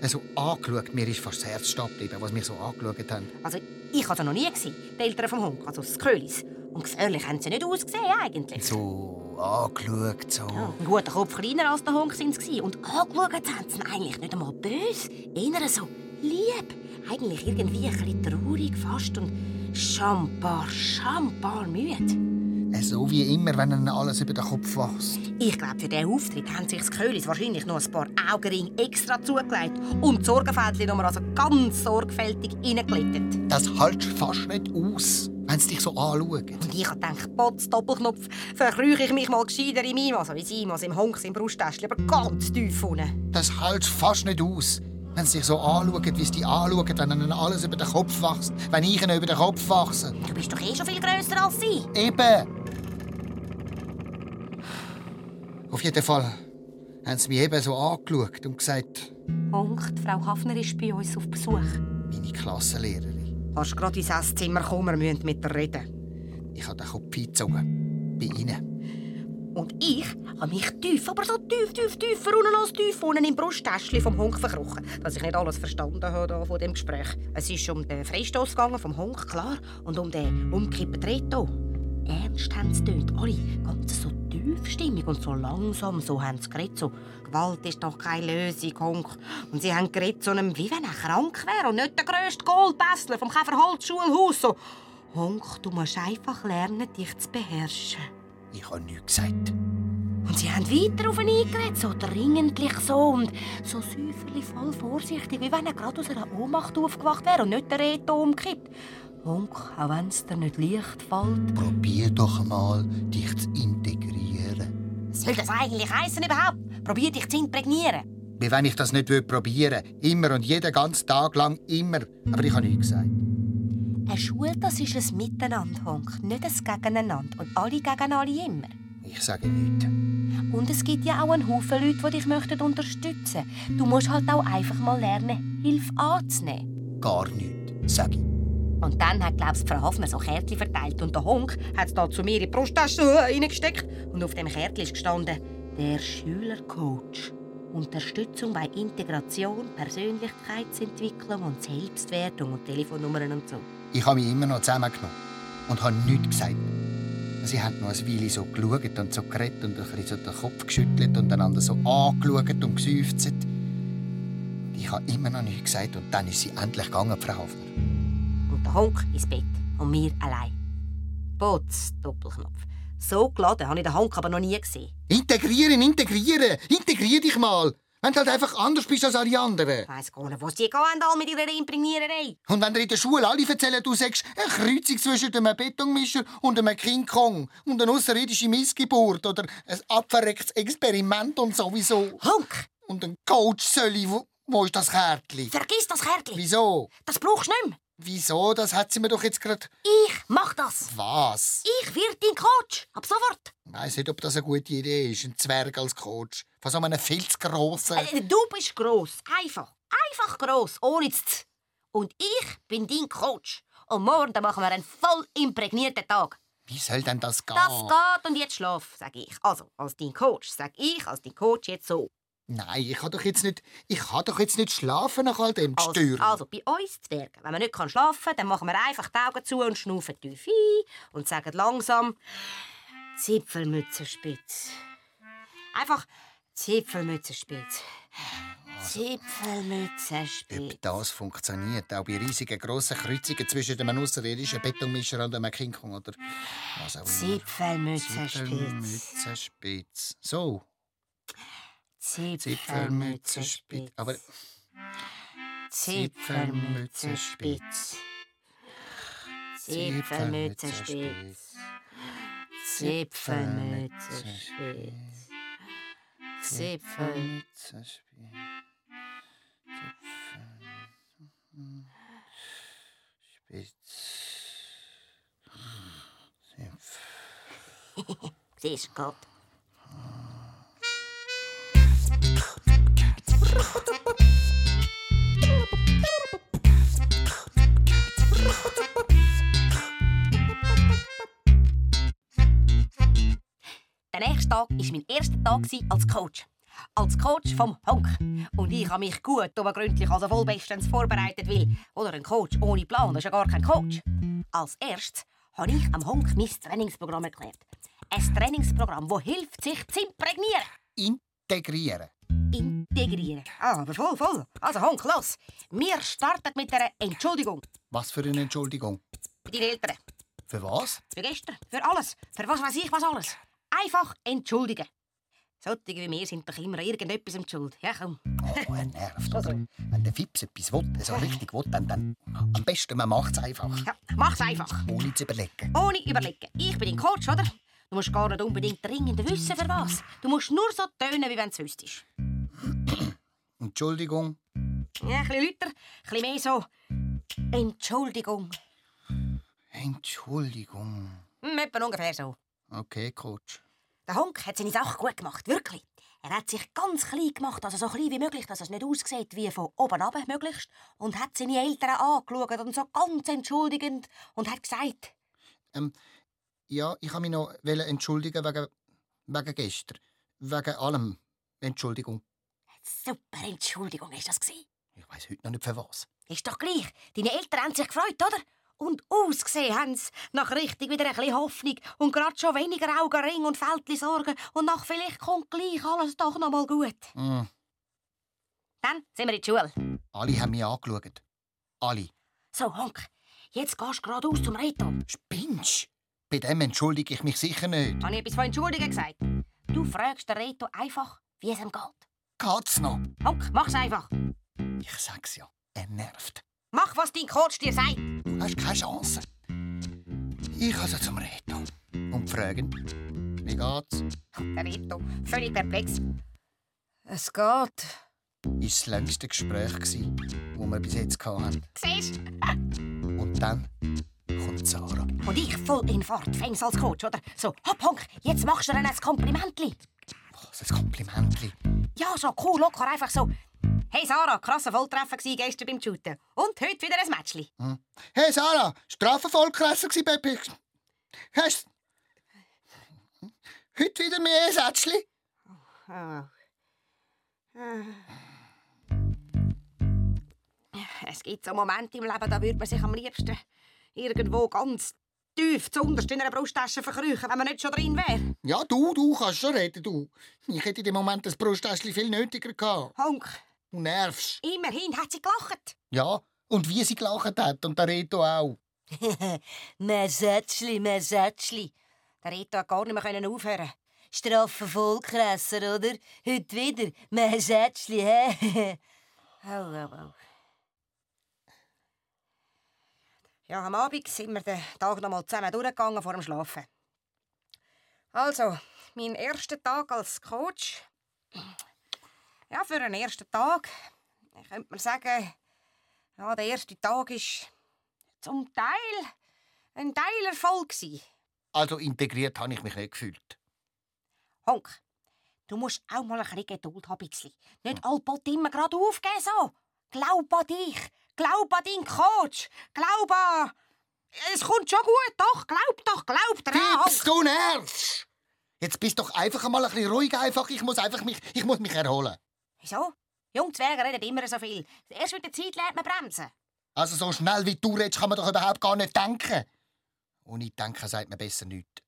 Speaker 2: Also angeschaut, mir ist fast das Herz stehen geblieben, was mich so angeschaut haben.
Speaker 3: Also, ich habe sie noch nie gesehen, die Eltern vom Hund, also das Köhlis. Und gefährlich haben sie nicht ausgesehen, eigentlich.
Speaker 2: So angeschaut, so.
Speaker 3: Ja, ein guter Kopf kleiner als der Hund sind sie. Und angeschaut haben sie eigentlich nicht einmal böse, eher so lieb. Eigentlich irgendwie ein bisschen traurig fast und schambar, schambar müde.
Speaker 2: Äh, So wie immer, wenn ihnen alles über den Kopf wächst.
Speaker 3: Ich glaube, für diesen Auftritt haben sich das Köhlis wahrscheinlich noch ein paar Augenringe extra zugelegt und die Sorgenfältchen noch mal also ganz sorgfältig reingeglättet.
Speaker 2: Das hältst fast nicht aus, wenn sie dich so anschauen.
Speaker 3: Und ich gedacht, Potz, Doppelknopf, verkrüche ich mich mal gescheiter in meinem, also wie sie immer im Honks im Brusttäschchen, aber ganz tief unten.
Speaker 2: Das hältst fast nicht aus, wenn sie dich so anschauen, wie sie dich anschauen, wenn ihnen alles über den Kopf wächst. Wenn ich ihnen über den Kopf wachse.
Speaker 3: Du bist doch eh schon viel grösser als sie.
Speaker 2: Eben. Auf jeden Fall haben sie mich eben so angeschaut und gesagt,
Speaker 3: Honk, die Frau Hafner ist bei uns auf Besuch.
Speaker 2: meine Klassenlehrerin.
Speaker 3: Kannst gerade ins Esszimmer kommen, wir müssen mit ihr reden.
Speaker 2: Ich habe den Kopf eingezogen. Bei ihnen.
Speaker 3: Und ich habe mich tief, aber so tief, tief, tiefer unten als tief unten im Brusttäschchen vom Honk verkrochen, dass ich nicht alles verstanden habe von dem Gespräch. Es ist um den Freistoß gegangen vom Honk, klar, und um den umgekippten Reto. Ernst haben sie getönt, alle ganz so tiefstimmig und so langsam, so haben sie geredet, so «Gewalt ist doch keine Lösung, Honk». Und sie haben geredet, so einem, wie wenn er krank wäre und nicht der grösste Goldbässler vom Käferholz-Schulhaus. So «Honk, du musst einfach lernen, dich zu beherrschen».
Speaker 2: Ich habe nichts gesagt.
Speaker 3: Und sie haben weiter auf ihn eingeredet, so dringendlich so und so säuferlich voll vorsichtig, wie wenn er gerade aus einer Ohnmacht aufgewacht wäre und nicht der Reto umkippt. Honk, auch wenn es dir nicht leicht fällt.
Speaker 2: Probier doch mal, dich zu integrieren.
Speaker 3: Was soll das eigentlich heißen überhaupt? Probier dich zu imprägnieren.
Speaker 2: Wie wenn ich das nicht probieren will. Immer und jeden ganzen Tag lang immer. Aber ich habe nichts gesagt.
Speaker 3: Eine Schule, das ist ein Miteinander, Honk, nicht ein Gegeneinander. Und alle gegen alle immer.
Speaker 2: Ich sage nichts.
Speaker 3: Und es gibt ja auch einen Haufen Leute, die dich möchten unterstützen möchten. Du musst halt auch einfach mal lernen, Hilfe anzunehmen.
Speaker 2: Gar nichts, sage ich.
Speaker 3: Und dann hat, glaubst Frau Hafner so Kärtchen verteilt und der Honk hat es da zu mir in die Brusttasche reingesteckt. Und auf dem Kärtchen ist gestanden, der Schülercoach. Unterstützung bei Integration, Persönlichkeitsentwicklung und Selbstwertung und Telefonnummern und so.
Speaker 2: Ich habe mich immer noch zusammengenommen und habe nichts gesagt. Sie haben noch ein Weile so geschaut und so geredet und ein bisschen so den Kopf geschüttelt und einander so angeschaut und geseufzt. Und ich habe immer noch nichts gesagt und dann ist sie endlich gegangen, Frau Hafner.
Speaker 3: Und der Honk ins Bett und wir allein. Putz, Doppelknopf. So geladen habe ich den Honk aber noch nie gesehen.
Speaker 2: Integrieren, integrieren! Integrier dich mal! Wenn du halt einfach anders bist als alle anderen.
Speaker 3: Weiss gar nicht, was die gehen all mit ihrer Imprägniererei.
Speaker 2: Und wenn dir in der Schule alle erzählen, du sagst, eine Kreuzung zwischen einem Betonmischer und einem King Kong und eine außerirdische Missgeburt oder ein abverrecktes Experiment und sowieso.
Speaker 3: Honk,
Speaker 2: Und ein Coach soll ich, wo, wo ist das Kärtchen?
Speaker 3: vergiss das Kärtchen.
Speaker 2: Wieso?
Speaker 3: Das brauchst du nicht mehr.
Speaker 2: Wieso? Das hat sie mir doch jetzt gerade.
Speaker 3: Ich mach das.
Speaker 2: Was?
Speaker 3: Ich werde dein Coach. Ab sofort.
Speaker 2: Ich weiss nicht, ob das eine gute Idee ist. Ein Zwerg als Coach. Von so einem viel zu grossen.
Speaker 3: Äh, Du bist gross. Einfach. Einfach gross. Ohne Z. Und ich bin dein Coach. Und morgen machen wir einen voll imprägnierten Tag.
Speaker 2: Wie soll denn das gehen?
Speaker 3: Das geht und jetzt schlaf, sag ich. Also, als dein Coach, sag ich als dein Coach jetzt so.
Speaker 2: Nein, ich kann doch jetzt nicht. Ich kann doch jetzt nicht schlafen nach all dem
Speaker 3: Also, also bei uns Zwergen, wenn man nicht kann schlafen kann, dann machen wir einfach die Augen zu und schnaufen tief ein und sagen langsam Zipfelmützenspitz. Einfach Zipfelmützenspitz. Zipfelmützenspitz.
Speaker 2: Ob das funktioniert, auch bei riesigen grossen Kreuzungen zwischen einem außerirdischen Betonmischer und einem King Kong oder was auch immer.
Speaker 3: Zipfelmützenspitz.
Speaker 2: Zipfelmützenspitz. So, Zipfelmützenspitz. Aber
Speaker 3: Zipfelmützenspitz. Zipfelmützenspitz. Zipfelmützenspitz. Zipfel.
Speaker 2: Spitz.
Speaker 3: Siehst Gott. Der nächste Tag war mein erster Tag als Coach. Als Coach vom Honk. Und ich habe mich gut, aber gründlich, also voll bestens vorbereitet, weil, oder ein Coach ohne Plan ist ja gar kein Coach. Als erstes habe ich am Honk mein Trainingsprogramm erklärt. Ein Trainingsprogramm, das hilft, sich zu imprägnieren.
Speaker 2: Integrieren.
Speaker 3: Integrieren. Ah, aber voll, voll. Also Honk, los. Wir starten mit einer Entschuldigung.
Speaker 2: Was für eine Entschuldigung?
Speaker 3: Für deine Eltern.
Speaker 2: Für was?
Speaker 3: Für gestern. Für alles. Für was weiß ich was alles. Einfach entschuldigen. Solche wie wir sind doch immer irgendetwas im Schuld. Ja, komm.
Speaker 2: Oh, er nervt. Oder? Wenn der Fips etwas will, so richtig will, dann, dann am besten man macht es einfach.
Speaker 3: Ja, mach's einfach.
Speaker 2: Ohne zu überlegen.
Speaker 3: Ohne überlegen. Ich bin dein Coach, oder? Du musst gar nicht unbedingt dringend wissen, für was. Du musst nur so tönen, wie wenn du wüsstest.
Speaker 2: Entschuldigung.
Speaker 3: Ja, ein bisschen lauter, ein bisschen mehr so. Entschuldigung.
Speaker 2: Entschuldigung.
Speaker 3: Hm, etwa ungefähr so.
Speaker 2: Okay, Coach.
Speaker 3: Der Honk hat seine Sache gut gemacht, wirklich. Er hat sich ganz klein gemacht, also so klein wie möglich, dass es nicht aussieht wie von oben ab möglichst. Und hat seine Eltern angeschaut und so ganz entschuldigend und hat gesagt,
Speaker 2: Ähm, ja, ich habe mich noch entschuldigen wegen, wegen gestern. Wegen allem. Entschuldigung.
Speaker 3: Super Entschuldigung ist das gewesen.
Speaker 2: Ich weiß heute noch nicht für was.
Speaker 3: Ist doch gleich. Deine Eltern haben sich gefreut, oder? Und ausgesehen haben sie nach richtig wieder ein bisschen Hoffnung und gerade schon weniger Augenring und Fältli Sorgen und nach vielleicht kommt gleich alles doch noch mal gut.
Speaker 2: Mm,
Speaker 3: Dann sind wir in die Schule.
Speaker 2: alle haben mich angeschaut. Alle.
Speaker 3: So, Honk, jetzt gehst du geradeaus zum Reto.
Speaker 2: Spinnst? Bei dem entschuldige ich mich sicher nicht.
Speaker 3: Habe ich etwas von Entschuldigen gesagt? Du fragst den Reto einfach, wie es ihm geht.
Speaker 2: Geht's noch?
Speaker 3: Honk, mach's einfach.
Speaker 2: Ich sag's ja. Er nervt.
Speaker 3: Mach, was dein Coach dir sagt.
Speaker 2: Du hast keine Chance. Ich also zum Reto. Und fragen, wie geht's?
Speaker 3: Der Reto, völlig perplex. Es geht.
Speaker 2: Ist das längste Gespräch, das wir bis jetzt hatten.
Speaker 3: Siehst
Speaker 2: Und dann kommt Sarah.
Speaker 3: Und ich voll in Fahrt, fängst als Coach, oder? So, hopp, Honk, jetzt machst du dir ein Komplimentli.
Speaker 2: Was ein Komplimentli.
Speaker 3: Ja, so cool, locker, einfach so. Hey Sarah, krasser Volltreffer gsi gestern beim Shooten. Und heute wieder ein Matchli.
Speaker 2: Hey Sarah, Strafenvollklasse gsi bei Pix. Hast heute wieder mehr Sätzli?
Speaker 3: Es gibt so Momente im Leben, da würde man sich am liebsten irgendwo ganz tief zuunterst in einer Brusttasche verkrüchen, wenn man nicht schon drin wäre.
Speaker 2: Ja, du, du kannst schon reden, du. Ich hätte in dem Moment das Brusttäschli viel nötiger gehabt.
Speaker 3: Honk,
Speaker 2: Du nervst.
Speaker 3: immerhin hat sie gelacht.
Speaker 2: Ja, und wie sie gelacht hat und der Reto auch.
Speaker 3: Mehr Sätzli. Der Reto hat gar nicht mehr aufhören. Strafe Vollkrasser, oder? Heute wieder. Mehr Sätzli, hä? oh, oh, oh. Ja, am Abend sind wir den Tag noch mal zusammen durchgegangen vor dem Schlafen. Also, mein erster Tag als Coach. Ja, für einen ersten Tag könnte man sagen, ja, der erste Tag ist zum Teil ein Teilerfolg gsi.
Speaker 2: Also integriert habe ich mich nicht gefühlt.
Speaker 3: Honk, du musst auch mal ein bisschen Geduld haben. bisschen. Nicht allbald immer gerade aufgeben so. Glaub an dich. Glaub an deinen Coach. Glaub an... Es kommt schon gut, doch. Glaub doch, glaub dran, Honk.
Speaker 2: du nervst! Jetzt bist doch einfach mal ein bisschen ruhig. Einfach. Ich muss einfach mich, ich muss mich erholen.
Speaker 3: Wieso? Jungzwerge reden immer so viel. Erst mit der Zeit lernt man bremsen.
Speaker 2: Also so schnell wie du redest, kann man doch überhaupt gar nicht denken. Ohne denken sagt man besser nichts.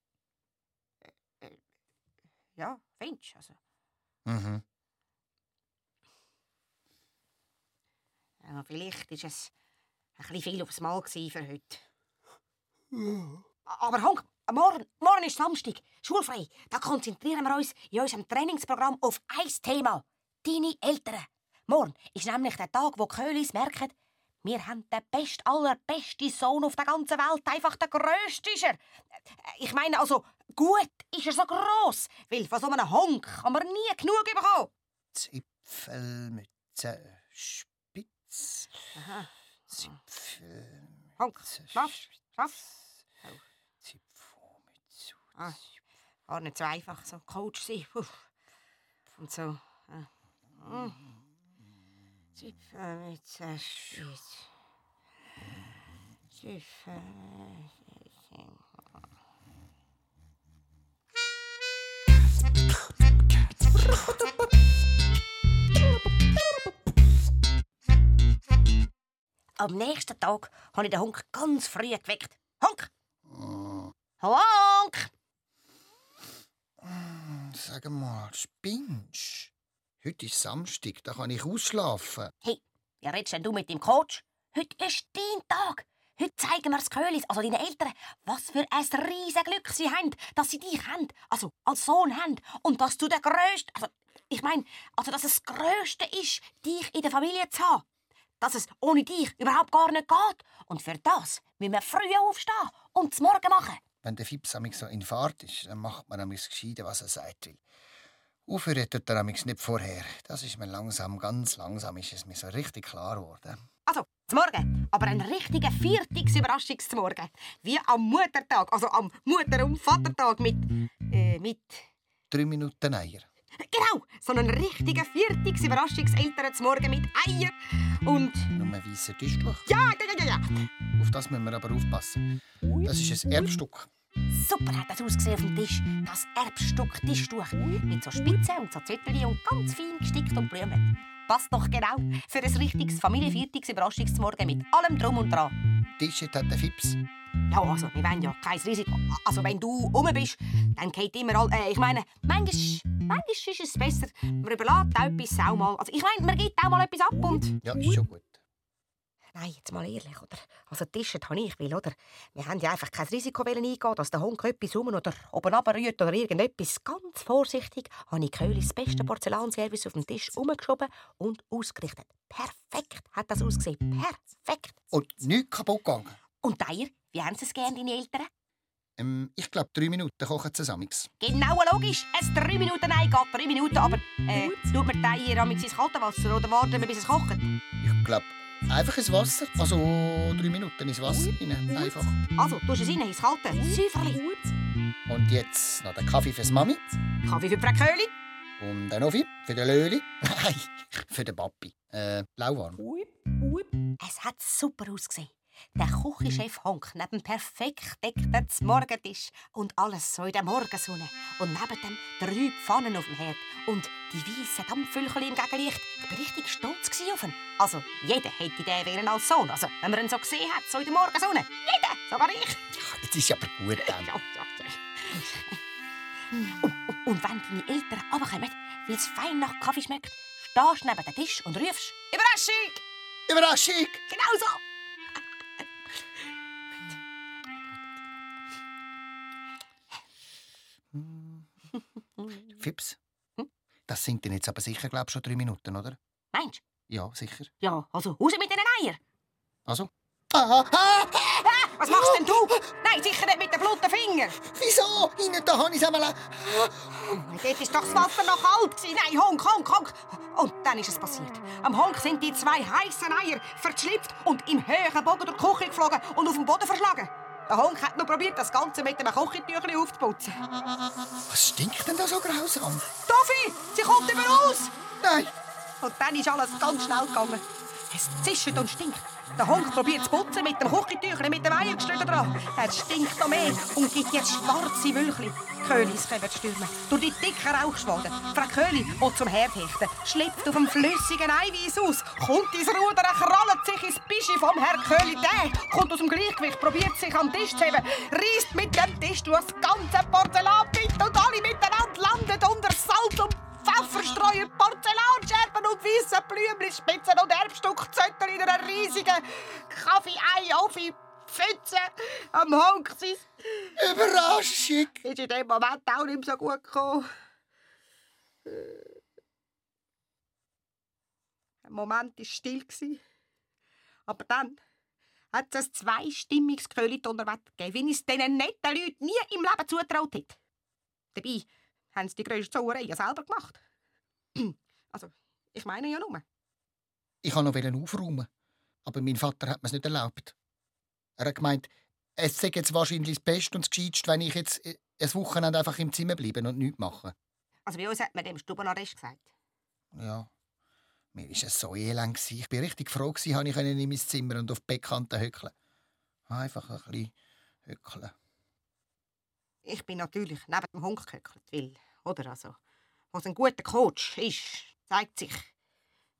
Speaker 3: Ja, findest du? Also.
Speaker 2: Mhm.
Speaker 3: Ja, vielleicht war es ein bisschen viel aufs Mal für heute. Aber Honk, morgen, morgen ist Samstag, schulfrei. Da konzentrieren wir uns in unserem Trainingsprogramm auf ein Thema. Deine Eltern. Morgen ist nämlich der Tag, wo die Köhlis merken, wir haben den best, allerbesten Sohn auf der ganzen Welt. Einfach der grösste ist er. Ich meine, also, gut ist er so gross. Weil von so einem Honk kann man nie genug bekommen.
Speaker 2: Zipfelmütze.
Speaker 3: Aha.
Speaker 2: Zipfelmütze
Speaker 3: Honk, was? Was?
Speaker 2: Zipfelmütze.
Speaker 3: Ah, war nicht so einfach, so Coach sein. Und so. Äh. Mm. Zipfelmütze spitz. Zipfelmütze. Am nächsten Tag habe ich den Honk ganz früh geweckt. Honk! Honk!
Speaker 2: Sag mal, spinnst? Heute ist Samstag, da kann ich ausschlafen.
Speaker 3: Hey, wie redest denn du mit dem Coach? Heute ist dein Tag. Heute zeigen wir den Köhlis, also deinen Eltern, was für ein riesiges Glück sie haben, dass sie dich haben, also als Sohn haben. Und dass du der Größte, also ich meine, also dass es das Größte ist, dich in der Familie zu haben. Dass es ohne dich überhaupt gar nicht geht. Und für das müssen wir früh aufstehen und das Morgen machen.
Speaker 2: Wenn der Fips so in Fahrt ist, dann macht man amix gescheiden, was er sagt will. Aufhören tut er amix nicht vorher. Das ist mir langsam, ganz langsam ist es mir so richtig klar geworden.
Speaker 3: Also, zum Morgen. Aber ein richtiger Viertags-Überraschungsmorgen. Wie am Muttertag, also am Mutter- und Vatertag mit. Äh, mit.
Speaker 2: Drei Minuten Eier.
Speaker 3: Genau, so einen richtigen Viertags-Überraschungseltern mit Eier und.
Speaker 2: Nur ein weißer Tischtuch.
Speaker 3: Ja, ja, ja, ja,
Speaker 2: Auf das müssen wir aber aufpassen. Das ist ein Erbstück.
Speaker 3: Super hat das ausgesehen auf dem Tisch. Das Erbstück Tischtuch. Mit so Spitzen und so Zettel und ganz fein gestickt und blümt. Passt doch genau für ein richtiges Familienviertags-Überraschungsmorgen mit allem Drum und Dran.
Speaker 2: Tischet hat der Fips.
Speaker 3: Ja, also, wir wollen ja kein Risiko. Also, wenn du rum bist, dann geht immer all... Äh, ich meine, manchmal, manchmal ist es besser, man überlässt auch etwas auch mal... Also, ich meine, man gibt auch mal etwas ab und...
Speaker 2: Ja, ist schon gut.
Speaker 3: Nein, jetzt mal ehrlich, oder? Also, Tischet habe ich will, oder? Wir haben ja einfach kein Risiko eingehen, dass der Hund etwas rum oder oben runterrührt oder irgendetwas. Ganz vorsichtig habe ich Köhlis beste Porzellanservice auf den Tisch umgeschoben und ausgerichtet. Perfekt hat das ausgesehen. Perfekt.
Speaker 2: Und nichts kaputt gegangen.
Speaker 3: Und Eier, wie haben sie es gern, deine Eltern?
Speaker 2: Ähm, ich glaube, drei Minuten kochen zusammen.
Speaker 3: Genau logisch. Es drei Minuten Ei geht drei Minuten, aber äh, tut man die Eier am ins kalte Wasser oder warten wir, bis es kocht?
Speaker 2: Ich glaube, einfach ins Wasser. Also drei Minuten ins Wasser rein. Einfach.
Speaker 3: Also, tust es rein ins kalte. Säuferli.
Speaker 2: Und jetzt noch den Kaffee fürs Mami.
Speaker 3: Kaffee für die Frau Köhli.
Speaker 2: Und einen Ofi für den Löli. Nein, für den Papi. Äh, lauwarm.
Speaker 3: Es hat super ausgesehen. Der Küchenchef Honk neben dem perfekt deckten Morgentisch und alles so in der Morgensonne. Und neben dem drei Pfannen auf dem Herd und die weißen Dampfwölkchen im Gegenlicht. Ich war richtig stolz auf ihn. Also, jeder hätte den wären als Sohn. Also, wenn man ihn so gesehen hat, so in der Morgensonne. Jeder, sogar ich.
Speaker 2: Jetzt ist aber gut dann.
Speaker 3: Ja, ja, ja. Und, und, wenn deine Eltern runterkommen, weil es fein nach Kaffee schmeckt, stehst du neben dem Tisch und rufst «Überraschung!»
Speaker 2: Überraschung!
Speaker 3: Genau so!
Speaker 2: Fips, das sind denn jetzt aber sicher, glaub schon drei Minuten, oder?
Speaker 3: Meinst
Speaker 2: Ja, sicher.
Speaker 3: du? Ja, also raus mit den Eiern!
Speaker 2: Also? Ah, ah,
Speaker 3: Was machst denn du? Nein, sicher nicht mit den blutigen Fingern!
Speaker 2: wieso? Innen da habe ich es einmal...
Speaker 3: Dort ist doch das Wasser noch kalt. Nein, Honk, Honk, Honk. Und dann ist es passiert. Am Honk sind die zwei heißen Eier verschlüpft und im höheren Bogen durch die Küche geflogen und auf den Boden verschlagen. Der Honk hat noch probiert, das Ganze mit einem Küchentüchchen aufzuputzen.
Speaker 2: Was stinkt denn da so grausam?
Speaker 3: Toffi, sie kommt über uns!
Speaker 2: Nein!
Speaker 3: Und dann ist alles ganz schnell gegangen. Es zischt und stinkt. Der Honk probiert zu putzen mit dem Küchentüchchen, mit dem Eiergestrüden dran. Er stinkt noch mehr und gibt jetzt schwarze Wölkchen. Köhlis kommen stürmen. Durch die dicken Rauchschwaden. Frau Köhli will zum Herd hechten, schlüpft auf dem flüssigen Eiweiß aus, kommt ins Ruder, krallt sich ins Bischi vom Herr Köhli. Der kommt aus dem Gleichgewicht, probiert sich am Tisch zu heben, reißt mit dem Tisch durch das ganze Porzellan mit und alle miteinander landen unter Salz und Pfefferstreuer, Porzellanscherben und weisse Blümchen, Spitzen und Erbstück sollte er in einer riesigen Kaffee-Ei-Offi-Pfütze am Honk sein.
Speaker 2: Überraschung!
Speaker 3: Ist in dem Moment auch nicht mehr so gut gekommen. Ein Moment war still. Aber dann hat es ein zweistimmiges Köhli-Donnerwetter gegeben, wie ich es diesen netten Leuten nie im Leben zutraut hätte. Dabei haben sie die grösste Sauerei ja selber gemacht. Also, ich meine ja nur.
Speaker 2: Ich wollte noch aufräumen, aber mein Vater hat mir es nicht erlaubt. Er hat gemeint, es sei jetzt wahrscheinlich das Beste und das Gescheiteste, wenn ich jetzt äh, ein Wochenende einfach im Zimmer bleibe und nichts mache.
Speaker 3: Also bei uns hat man dem Stubenarrest gesagt.
Speaker 2: Ja, mir war es so elend. Ich war richtig froh, habe ich in mein Zimmer und auf die Bettkante hückeln. Einfach ein bisschen hückeln.
Speaker 3: Ich bin natürlich neben dem Hund gehöckelt, weil, oder also, was ein guter Coach ist, zeigt sich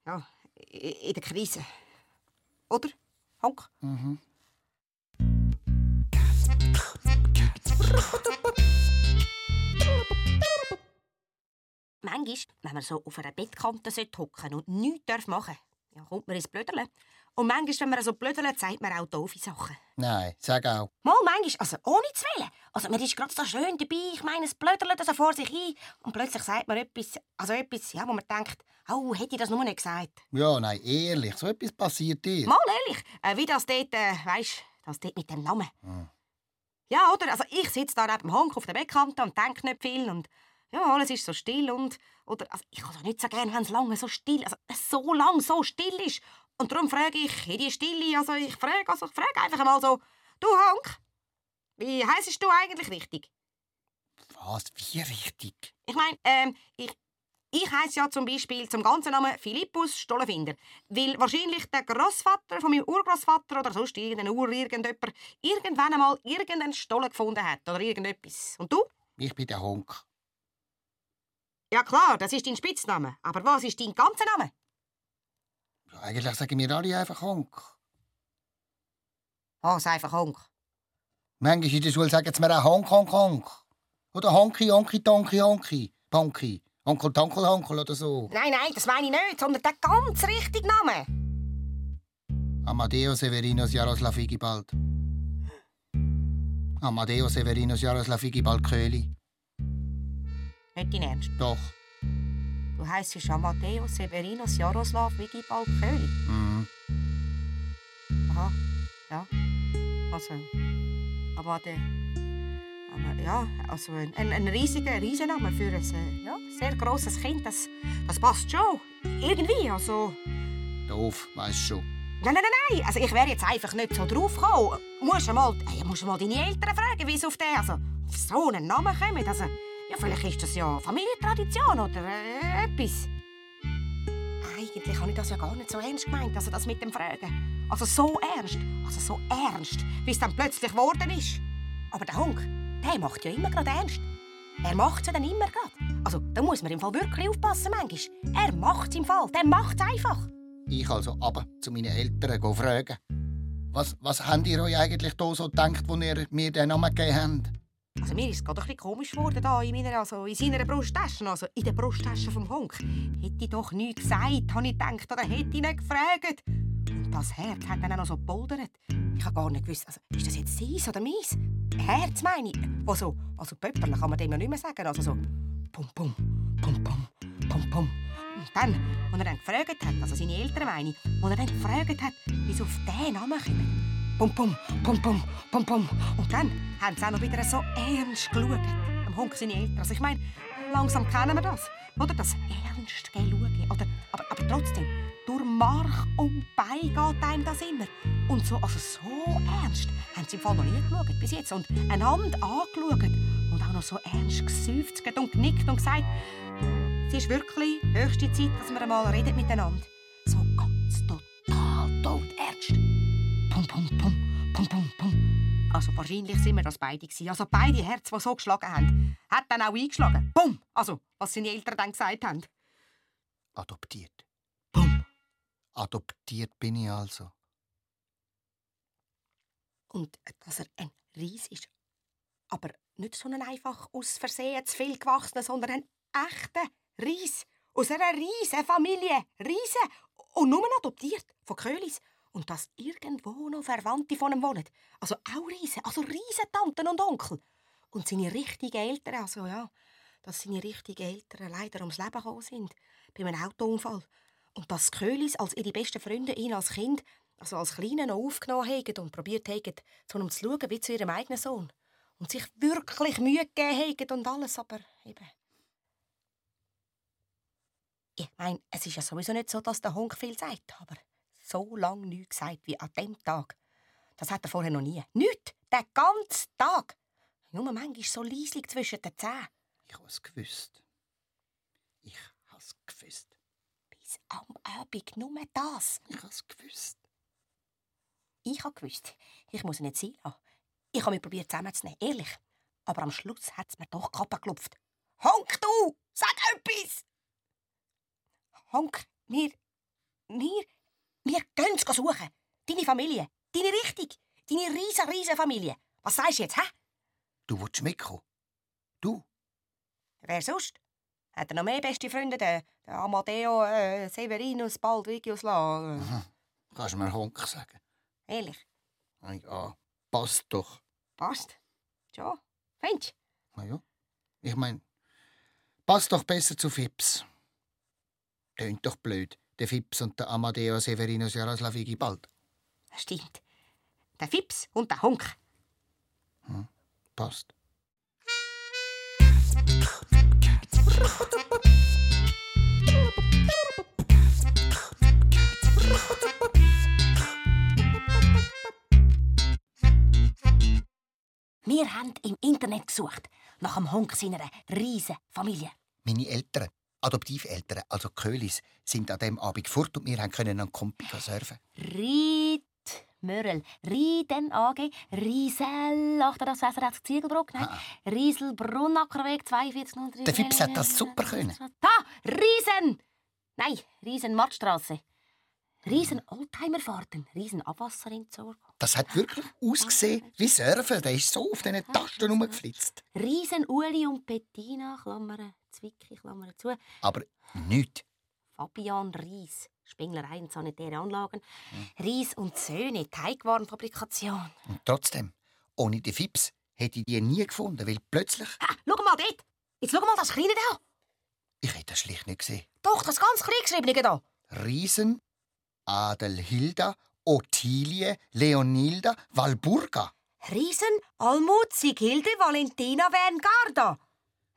Speaker 3: ja, in der Krise. Oder, Honk? Manchmal, wenn man so auf einer Bettkante hocken und nichts machen darf, ja, kommt man ins Blödeln. Und manchmal, wenn man so blödelt, sagt man auch doofe Sachen.
Speaker 2: Nein, sag auch.
Speaker 3: Mal, manchmal, also ohne zu wählen. Also man ist gerade so schön dabei, ich meine, es blödelt so vor sich ein und plötzlich sagt man etwas, also etwas, ja, wo man denkt, oh, hätte ich das nur nicht gesagt.
Speaker 2: Ja, nein, ehrlich, so etwas passiert dir.
Speaker 3: Mal ehrlich, äh, wie das dort, äh, weisst, das dort mit dem Namen. Ja, oder? Also ich sitze da neben dem Honk auf der Bettkante und denke nicht viel und ja, alles ist so still und, oder, also ich kann es nicht so gerne, wenn es lange so still, also so lang so still ist. Und darum frage ich in die Stille, also ich frage, also ich frage einfach mal so, du Honk, wie heisst du eigentlich richtig?
Speaker 2: Was? Wie richtig?
Speaker 3: Ich meine, ähm, ich, ich heiße ja zum Beispiel zum ganzen Namen Philippus Stollenfinder, weil wahrscheinlich der Großvater von meinem Urgroßvater oder sonst irgendein Ur irgendjemand irgendwann einmal irgendeinen Stollen gefunden hat oder irgendetwas. Und du?
Speaker 2: Ich bin der Honk.
Speaker 3: Ja klar, das ist dein Spitzname. Aber was ist dein ganzer Name?
Speaker 2: Eigentlich sagen wir alle einfach Honk.
Speaker 3: Was einfach Honk.
Speaker 2: Manchmal in der Schule sagen sie mir auch Honk, Honk, Honk. Oder Honki, Honki, Tonki, Honki. Bonki. Onkel, Tonkel, Honkel oder so.
Speaker 3: Nein, nein, das meine ich nicht, sondern der ganz richtige Name.
Speaker 2: Amadeo Severinus Jaroslav Igibald. Amadeo Severinus Jaroslav Igibald Köhli.
Speaker 3: Nicht dein Ernst.
Speaker 2: Doch.
Speaker 3: Du heisst Amadeo Severinus Jaroslav Vigibald Köhli.
Speaker 2: Mhm.
Speaker 3: Aha, ja. Also, aber der. Aber ja, also ein, ein, ein riesiger Riesenname für ein äh, ja, sehr grosses Kind, das, das passt schon. Irgendwie, also.
Speaker 2: Doof, weisst schon.
Speaker 3: Nein, nein, nein, nein. Also ich wäre jetzt einfach nicht so drauf gekommen. Musst du mal, äh, musst du mal deine Eltern fragen, wie sie auf, den, also, auf so einen Namen kommen. Also, ja, vielleicht ist das ja Familientradition oder äh, etwas. Eigentlich habe ich das ja gar nicht so ernst gemeint, also das mit dem Fragen. Also so ernst, also so ernst, wie es dann plötzlich geworden ist. Aber der Hunk, der macht ja immer gerade ernst. Er macht es ja dann immer gerade. Also da muss man im Fall wirklich aufpassen manchmal. Er macht es im Fall, der macht es einfach.
Speaker 2: Ich also aber zu meinen Eltern fragen. Was, was habt ihr euch eigentlich da so gedacht, als ihr mir den Namen gegeben habt?
Speaker 3: Also mir ist es gerade ein bisschen komisch geworden da in meiner, also in seiner Brusttasche, also in der Brusttasche vom Honk. Hätte ich doch nichts gesagt, habe ich gedacht, oder hätte ich nicht gefragt. Und das Herz hat dann auch noch so gepoldert. Ich habe gar nicht gewusst, also, ist das jetzt sein oder meins? Herz meine ich. Also, also Pöpperle kann man dem ja nicht mehr sagen, also so pum pum, pum pum, pum pum. Und dann, als er dann gefragt hat, also seine Eltern meine ich, als er dann gefragt hat, wie sie auf diesen Namen kommen. Pum pum, pum pum, pum pum. Und dann haben sie auch noch wieder so ernst geschaut. Am Honk seine Eltern. Also ich meine, langsam kennen wir das. Oder das ernst schauen. Oder, aber, aber trotzdem, durch Mark und Bein geht einem das immer. Und so, also so ernst haben sie im Fall noch nie geschaut bis jetzt. Und einander angeschaut. Und auch noch so ernst geseufzt und genickt und gesagt, es ist wirklich höchste Zeit, dass wir einmal reden miteinander. Also wahrscheinlich sind wir das beide gewesen. Also beide Herzen, die so geschlagen haben, hat dann auch eingeschlagen. Pum! Also, was seine Eltern dann gesagt haben.
Speaker 2: Adoptiert.
Speaker 3: Pum!
Speaker 2: Adoptiert bin ich also.
Speaker 3: Und äh, dass er ein Ries ist. Aber nicht so ein einfach aus Versehen zu viel gewachsener, sondern ein echter Ries. Aus einer riesen Familie. Riese. Und nur adoptiert von Köhlis. Und dass irgendwo noch Verwandte von ihm wohnen. Also auch Riesen, also Riesentanten und Onkel. Und seine richtigen Eltern, also ja, dass seine richtigen Eltern leider ums Leben gekommen sind. Bei einem Autounfall. Und dass die Köhlis als ihre besten Freunde ihn als Kind, also als Kleiner noch aufgenommen haben und probiert haben, zu ihm zu schauen wie zu ihrem eigenen Sohn. Und sich wirklich Mühe gegeben haben und alles, aber eben... Ich meine, es ist ja sowieso nicht so, dass der Hund viel sagt, aber so lange nichts gesagt wie an dem Tag. Das hat er vorher noch nie. Nicht! Den ganzen Tag! Nur manchmal so leislich zwischen den Zähnen.
Speaker 2: Ich has gewusst. Ich has gewusst.
Speaker 3: Bis am Abend nur das.
Speaker 2: Ich has gewusst.
Speaker 3: Ich habe gewusst, ich muss ihn nicht sein lassen. Ich habe mich probiert zusammenzunehmen, ehrlich. Aber am Schluss hat es mir doch Kappe geklopft. Honk, du! Sag etwas! Honk, wir. Wir. Wir gehen es suchen. Deine Familie. Deine richtig. Deine riesen, riesen Familie. Was sagst du jetzt, hä?
Speaker 2: Du willst mitkommen? Du?
Speaker 3: Wer sonst? Hat er noch mehr beste Freunde? Der, der Amadeo, äh, Severinus, Baldvigius La. Äh,
Speaker 2: Kannst du mir Honk sagen?
Speaker 3: ehrlich,
Speaker 2: Ah, Ja, passt doch.
Speaker 3: passt. Schon. Findest du?
Speaker 2: Na ja. Ich mein, passt doch besser zu Fips. Tönt doch blöd. Der Fips und der Amadeo Severinus Jaroslavigi bald.
Speaker 3: Stimmt. Der Fips und der Honk.
Speaker 2: Passt.
Speaker 3: Wir haben im Internet gesucht nach dem Honk seiner riesen Familie.
Speaker 2: Meine Eltern, Adoptiveltern, also Köhlis, sind an dem Abend fort und wir können an Kompi surfen.
Speaker 1: Ried Mörel. Rieden AG. Riesel 88 Ziegelbruck. Nein. Riesel Brunackerweg 42.
Speaker 2: Der Fips hat das super können.
Speaker 1: Da! Riesen! Nein, Riesen Marktstraße. Riesen Oldtimerfahrten. Riesen Abwasserentsorgung.
Speaker 2: Das hat wirklich ausgesehen wie Surfen. Der ist so auf diesen Tasten rumgeflitzt.
Speaker 1: Riesen Uli und Bettina, Klammern, Zwicki, Klammern zu.
Speaker 2: Aber nichts.
Speaker 1: Fabian Ries, Spenglerei und sanitäre Anlagen. Ries und Söhne, Teigwarenfabrikation.
Speaker 2: Und trotzdem, ohne den Fips hätte ich die nie gefunden, weil plötzlich...
Speaker 3: Ha, schau mal dort. Jetzt schau mal das Kleine da.
Speaker 2: Ich hätte das schlicht nicht gesehen.
Speaker 3: Doch, das ganz Kleingeschriebene da.
Speaker 2: Riesen, Adelhilda, Ottilie, Leonilda, Walburga.
Speaker 3: Riesen, Almut, Sighilde, Valentina, Werngarda.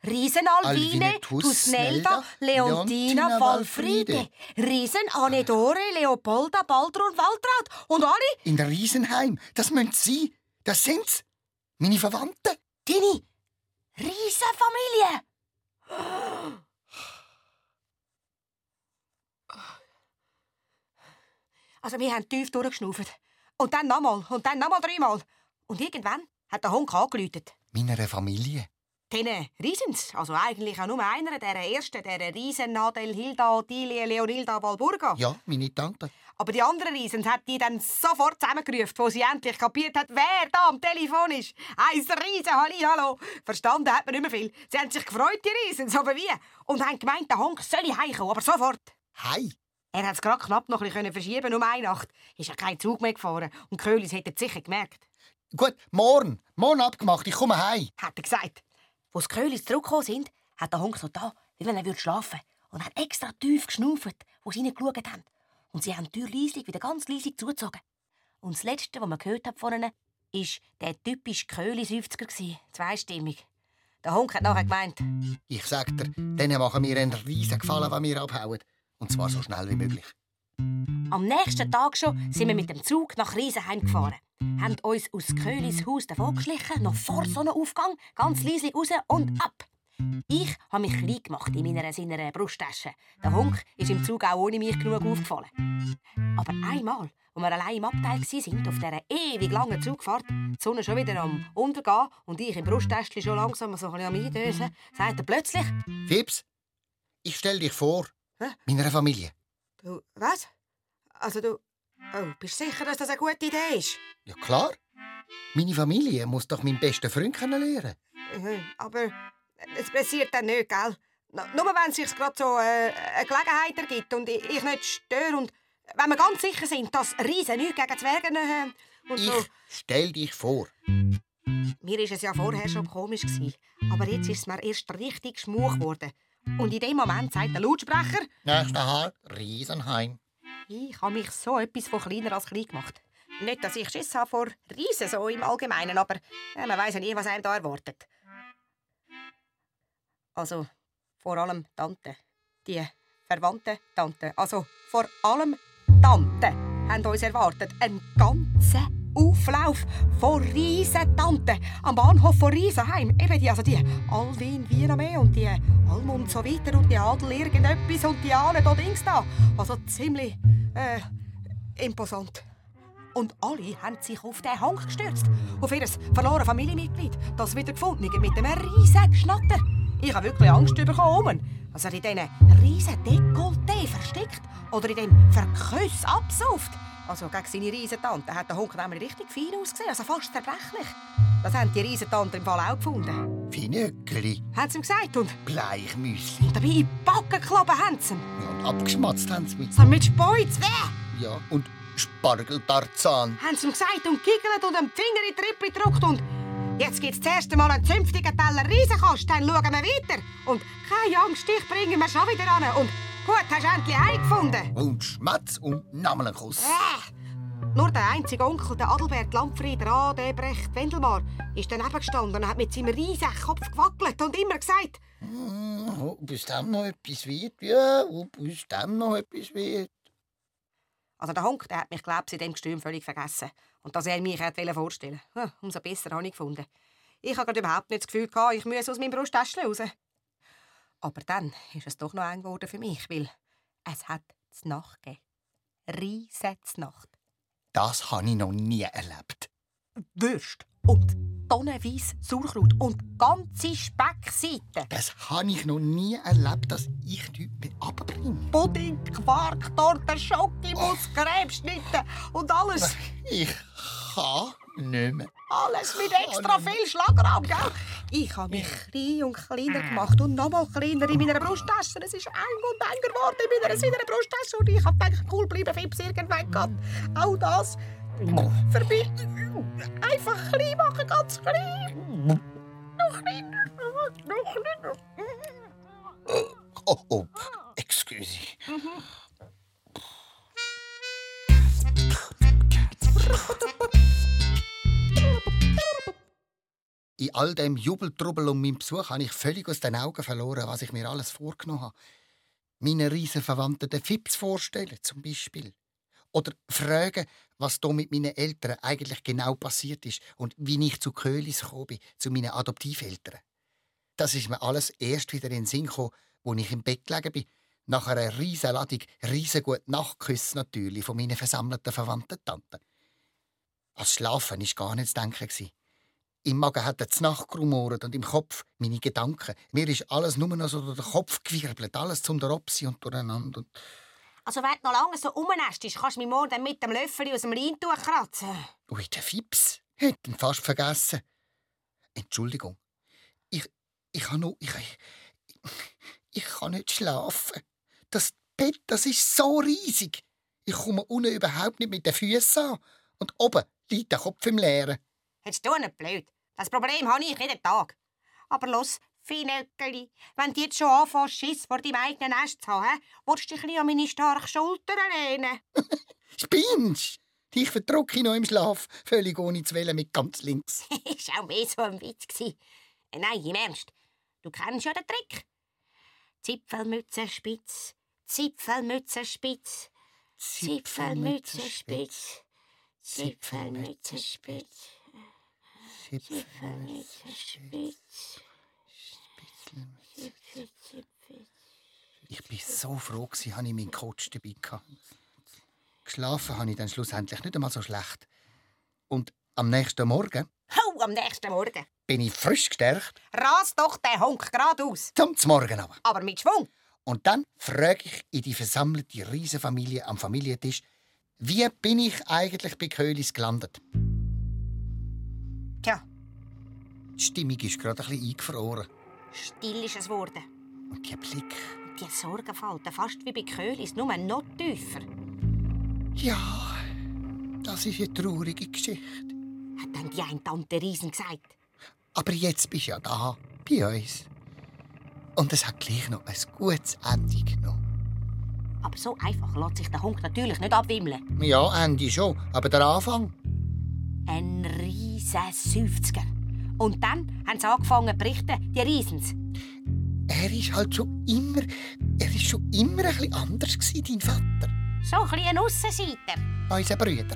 Speaker 3: Riesen, Alvine, Tusnelda, Leontina, Walfriede. Riesen, Anedore, Leopolda, Baldur und Waltraud. Und alle
Speaker 2: In der Riesenheim. Das müssen sie. Das sind's. Meine Verwandten.
Speaker 3: deine Riesenfamilie. Also wir haben tief durchgeschnauft. Und dann nochmal und dann nochmal dreimal. Und irgendwann hat der Hund angeläutet.
Speaker 2: Meiner Familie.
Speaker 3: Denen Riesens, also eigentlich auch nur einer, der ersten, der Riesen Nadel, Hilda, Ottilie, Leonilda, Walburga.
Speaker 2: Ja, meine Tante.
Speaker 3: Aber die anderen Riesens hat die dann sofort zusammengerufen, wo sie endlich kapiert hat, wer da am Telefon ist. Ein Riesen, hallo. Verstanden hat man nicht mehr viel. Sie haben sich gefreut, die Riesens, aber wie? Und haben gemeint, der Honk solle heimkommen, aber sofort.
Speaker 2: Hi.
Speaker 3: Er hat es gerade knapp noch ein bisschen verschieben um eine Nacht. Ist ja kein Zug mehr gefahren. Und Köhlis hätte es sicher gemerkt.
Speaker 2: Gut, morgen. Morgen abgemacht. Ich komme heim.
Speaker 3: hat er gesagt. Die Köhlis zurückgekommen sind, hat der Hund so da, wie wenn er würde schlafen und hat extra tief geschnauft, wo sie reingeschaut haben. Und sie haben die Tür leislich wieder ganz leislich zugezogen. Und das Letzte, was man gehört hat von ihnen, war der typische Köhli-50er, zweistimmig. Der Hund hat nachher gemeint,
Speaker 2: Ich sag dir, denen machen wir einen riesen Gefallen, wenn wir abhauen. Und zwar so schnell wie möglich.
Speaker 3: am nächsten Tag schon sind wir mit dem Zug nach Riesenheim gefahren. Haben uns aus Köhlis Haus davon geschlichen, noch vor Sonnenaufgang, ganz leise raus und ab. Ich habe mich klein gemacht in meiner, seiner Brusttasche. Der Hunk ist im Zug auch ohne mich genug aufgefallen. Aber einmal, als wir allein im Abteil waren, auf dieser ewig langen Zugfahrt, die Sonne schon wieder am Untergehen und ich im Brusttäschchen schon langsam so ein bisschen am Eindösen, sagt er plötzlich,
Speaker 2: Fips, ich stell dich vor.
Speaker 3: Hä?
Speaker 2: Meiner Familie.
Speaker 3: «Du, was? Also du, oh, bist du sicher, dass das eine gute Idee ist?
Speaker 2: Ja, klar. Meine Familie muss doch meinen besten Freund kennenlernen.
Speaker 3: Mhm, Aber es passiert dann nicht, gell? Nur wenn es sich gerade so äh, eine Gelegenheit ergibt und ich, ich nicht störe und wenn wir ganz sicher sind, dass Riesen nichts gegen Zwerge äh, und so.
Speaker 2: Ich stell dich vor.
Speaker 3: Mir war es ja vorher schon komisch. Gewesen, aber jetzt ist es mir erst richtig schmuch geworden. Und in dem Moment sagt der Lautsprecher,
Speaker 2: Nächster Halt, Riesenheim.
Speaker 3: ich habe mich so etwas von kleiner als klein gemacht. Nicht, dass ich Schiss habe vor Riesen so im Allgemeinen, aber ja, man weiß ja nie, was einem da erwartet. Also, vor allem Tante. Die verwandte Tante. Also, vor allem Tante haben uns erwartet. Ein ganzer Auflauf von Riesentanten am Bahnhof von Riesenheim. Eben die, also die Alwin Wiename und die Alm und so weiter und die Adel irgendetwas und die Ahnen da Dings da. Also ziemlich äh, imposant. Und alle haben sich auf den Hang gestürzt. Auf ihr verlorene Familienmitglied. Das wiedergefundene mit einem Schnatter. Ich habe wirklich Angst bekommen. Also in diesen riesen Dekolleté versteckt oder in dem Verköss absauft. Also gegen seine Riesentante hat der Hund nämlich richtig fein ausgesehen, also fast zerbrechlich. Das haben die Riesentante im Fall auch gefunden.
Speaker 2: Finöckeli,
Speaker 3: Haben sie ihm gesagt und
Speaker 2: Bleichmüsli.
Speaker 3: dabei in die Backen geklappen haben sie ihm.
Speaker 2: Ja, und abgeschmatzt haben sie mich.
Speaker 3: So mit Speuz, weh!
Speaker 2: Ja, und Spargeltarzan.
Speaker 3: Haben sie ihm gesagt und giggelt und einen Finger in die Rippe gedrückt und... Jetzt gibt's das erste Mal einen zünftigen Teller Riesenkost, dann schauen wir weiter. Und keine Angst, dich bringen wir schon wieder an. Und gut, hast du endlich einen gefunden.
Speaker 2: Und Schmatz und Nammenkuss.
Speaker 3: Äh. Nur der einzige Onkel, der Adelbert Lampfrieder Adebrecht Wendelmar, ist daneben gestanden und hat mit seinem riesigen Kopf gewackelt und immer gesagt,
Speaker 2: Hm, Ob es dem noch etwas wird? Ja, ob es dem noch etwas wird?
Speaker 3: Also der Honk, der hat mich, glaub, in dem Gestüm völlig vergessen. Und dass er mich hätte vorstellen ja, umso besser habe ich gefunden. Ich habe gerade überhaupt nicht das Gefühl, gehabt, ich müsse aus meinem Brusttäschchen raus. Aber dann ist es doch noch eng geworden für mich, weil es hat die Nacht gegeben. Nacht.
Speaker 2: Das habe ich noch nie erlebt.
Speaker 3: Würst und tonnenweise Sauerkraut und ganze Speckseiten.
Speaker 2: Das habe ich noch nie erlebt, dass ich nichts mehr abbringe.
Speaker 3: Pudding, Quark, Torte, Schokimus, Krebsschnitte und alles,
Speaker 2: Ich kann nicht mehr.
Speaker 3: alles mit extra viel Schlagraum, gell? Ich habe mich klein und kleiner gemacht und noch mal kleiner in meiner Brusttasche. Es ist eng und enger geworden in meiner, in meiner Brusttasche und ich habe gedacht, cool bleiben, Fips irgendwann geht. Auch das vorbei. Einfach klein machen, ganz klein. Noch kleiner, noch kleiner.
Speaker 2: Oh, oh, excuse. In all dem Jubeltrubel um meinen Besuch habe ich völlig aus den Augen verloren, was ich mir alles vorgenommen habe. Meine riesen Verwandten den Fips vorstellen, zum Beispiel. Oder fragen, was da mit meinen Eltern eigentlich genau passiert ist und wie ich zu Köhlis gekommen bin, zu meinen Adoptiveltern. Das ist mir alles erst wieder in den Sinn gekommen, wo ich im Bett gelegen bin, nach einer riesen Ladung riesengut Nachtküsse natürlich von meinen versammelten Verwandten Tanten. Als Schlafen war gar nicht zu denken. Im Magen hat es Nacht gerumort und im Kopf meine Gedanken. Mir ist alles nur noch so durch den Kopf gewirbelt, alles zum Dropsi und durcheinander. Und
Speaker 3: Also wenn du noch lange so rumnästest, kannst du mich morgen mit dem Löffel aus dem Leintuch kratzen.
Speaker 2: Ui, der Fips. Hätte ihn fast vergessen. Entschuldigung. Ich, ich kann nur, ich, ich, ich kann nicht schlafen. Das Bett, das ist so riesig. Ich komme unten überhaupt nicht mit den Füßen an. Und oben liegt der Kopf im Leeren.
Speaker 3: Hättest du nicht blöd. Das Problem habe ich jeden Tag. Aber los, Finöckeli, wenn du jetzt schon anfängst, Schiss vor deinem eigenen Nest zu haben, willst du dich ein an meine starken Schultern lehnen?
Speaker 2: Spinnst? Ich verdrucke noch im Schlaf, völlig ohne zu wählen, mit ganz links.
Speaker 3: ist auch mehr so ein Witz. Gewesen. Äh, Nein, im Ernst. Du kennst ja den Trick. Zipfelmütze spitz, Zipfelmütze spitz, Zipfelmütze spitz, Zipfelmütze spitz, Zipfelmütze spitz.
Speaker 2: Ich bin so froh, dass ich meinen Coach dabei hatte. Geschlafen habe ich dann schlussendlich nicht einmal so schlecht. Und am nächsten Morgen
Speaker 3: Hau, am nächsten Morgen.
Speaker 2: bin ich frisch gestärkt,
Speaker 3: Ras doch den Honk geradeaus.
Speaker 2: zum Morgen aber.
Speaker 3: Aber mit Schwung.
Speaker 2: Und dann frage ich in die versammelte Riesenfamilie am Familientisch, wie bin ich eigentlich bei Köhlis gelandet? Die Stimmung ist gerade ein bisschen eingefroren.
Speaker 3: still ist es geworden.
Speaker 2: Und die Blick,
Speaker 3: Die Sorgenfalten, fast wie bei Köhlis, nur noch tiefer.
Speaker 2: Ja, das ist eine traurige Geschichte.
Speaker 3: Hat dann die eine Tante Riesen gesagt.
Speaker 2: Aber jetzt bist du ja da, bei uns. Und es hat gleich noch ein gutes Ende genommen.
Speaker 3: Aber so einfach lässt sich der Hund natürlich nicht abwimmeln.
Speaker 2: Ja, Ende schon, aber der Anfang?
Speaker 3: Ein riesen 50er. Und dann haben sie angefangen zu berichten, die Riesens.
Speaker 2: Er ist halt schon immer, er ist schon immer ein bisschen anders gewesen, dein Vater.
Speaker 3: So ein bisschen ein Aussenseiter.
Speaker 2: Unser Brüder.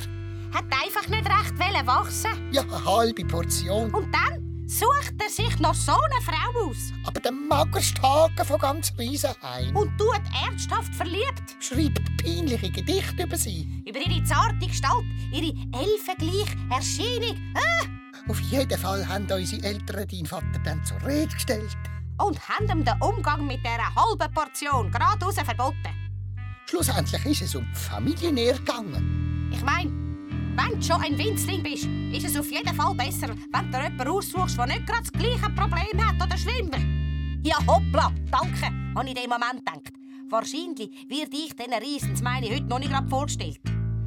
Speaker 3: Hat einfach nicht recht wollen wachsen.
Speaker 2: Ja, eine halbe Portion.
Speaker 3: Und dann sucht er sich noch so eine Frau aus.
Speaker 2: Aber der magerste Haken von ganz Riesenheim.
Speaker 3: Und tut ernsthaft verliebt.
Speaker 2: schreibt peinliche Gedichte über sie.
Speaker 3: Über ihre zarte Gestalt, ihre elfengleiche Erscheinung. Ah!
Speaker 2: Auf jeden Fall haben unsere Eltern deinen Vater dann zur Rede gestellt.
Speaker 3: Und haben ihm den Umgang mit dieser halben Portion geradeaus verboten.
Speaker 2: Schlussendlich ist es um die Familie gegangen.
Speaker 3: Ich meine, wenn du schon ein Winzling bist, ist es auf jeden Fall besser, wenn du jemanden aussuchst, der nicht gerade das gleiche Problem hat oder schlimmer. Ja, hoppla, danke, habe ich in dem Moment gedacht. Wahrscheinlich wird ich diesen Riesens meine heute noch nicht gerade vorgestellt.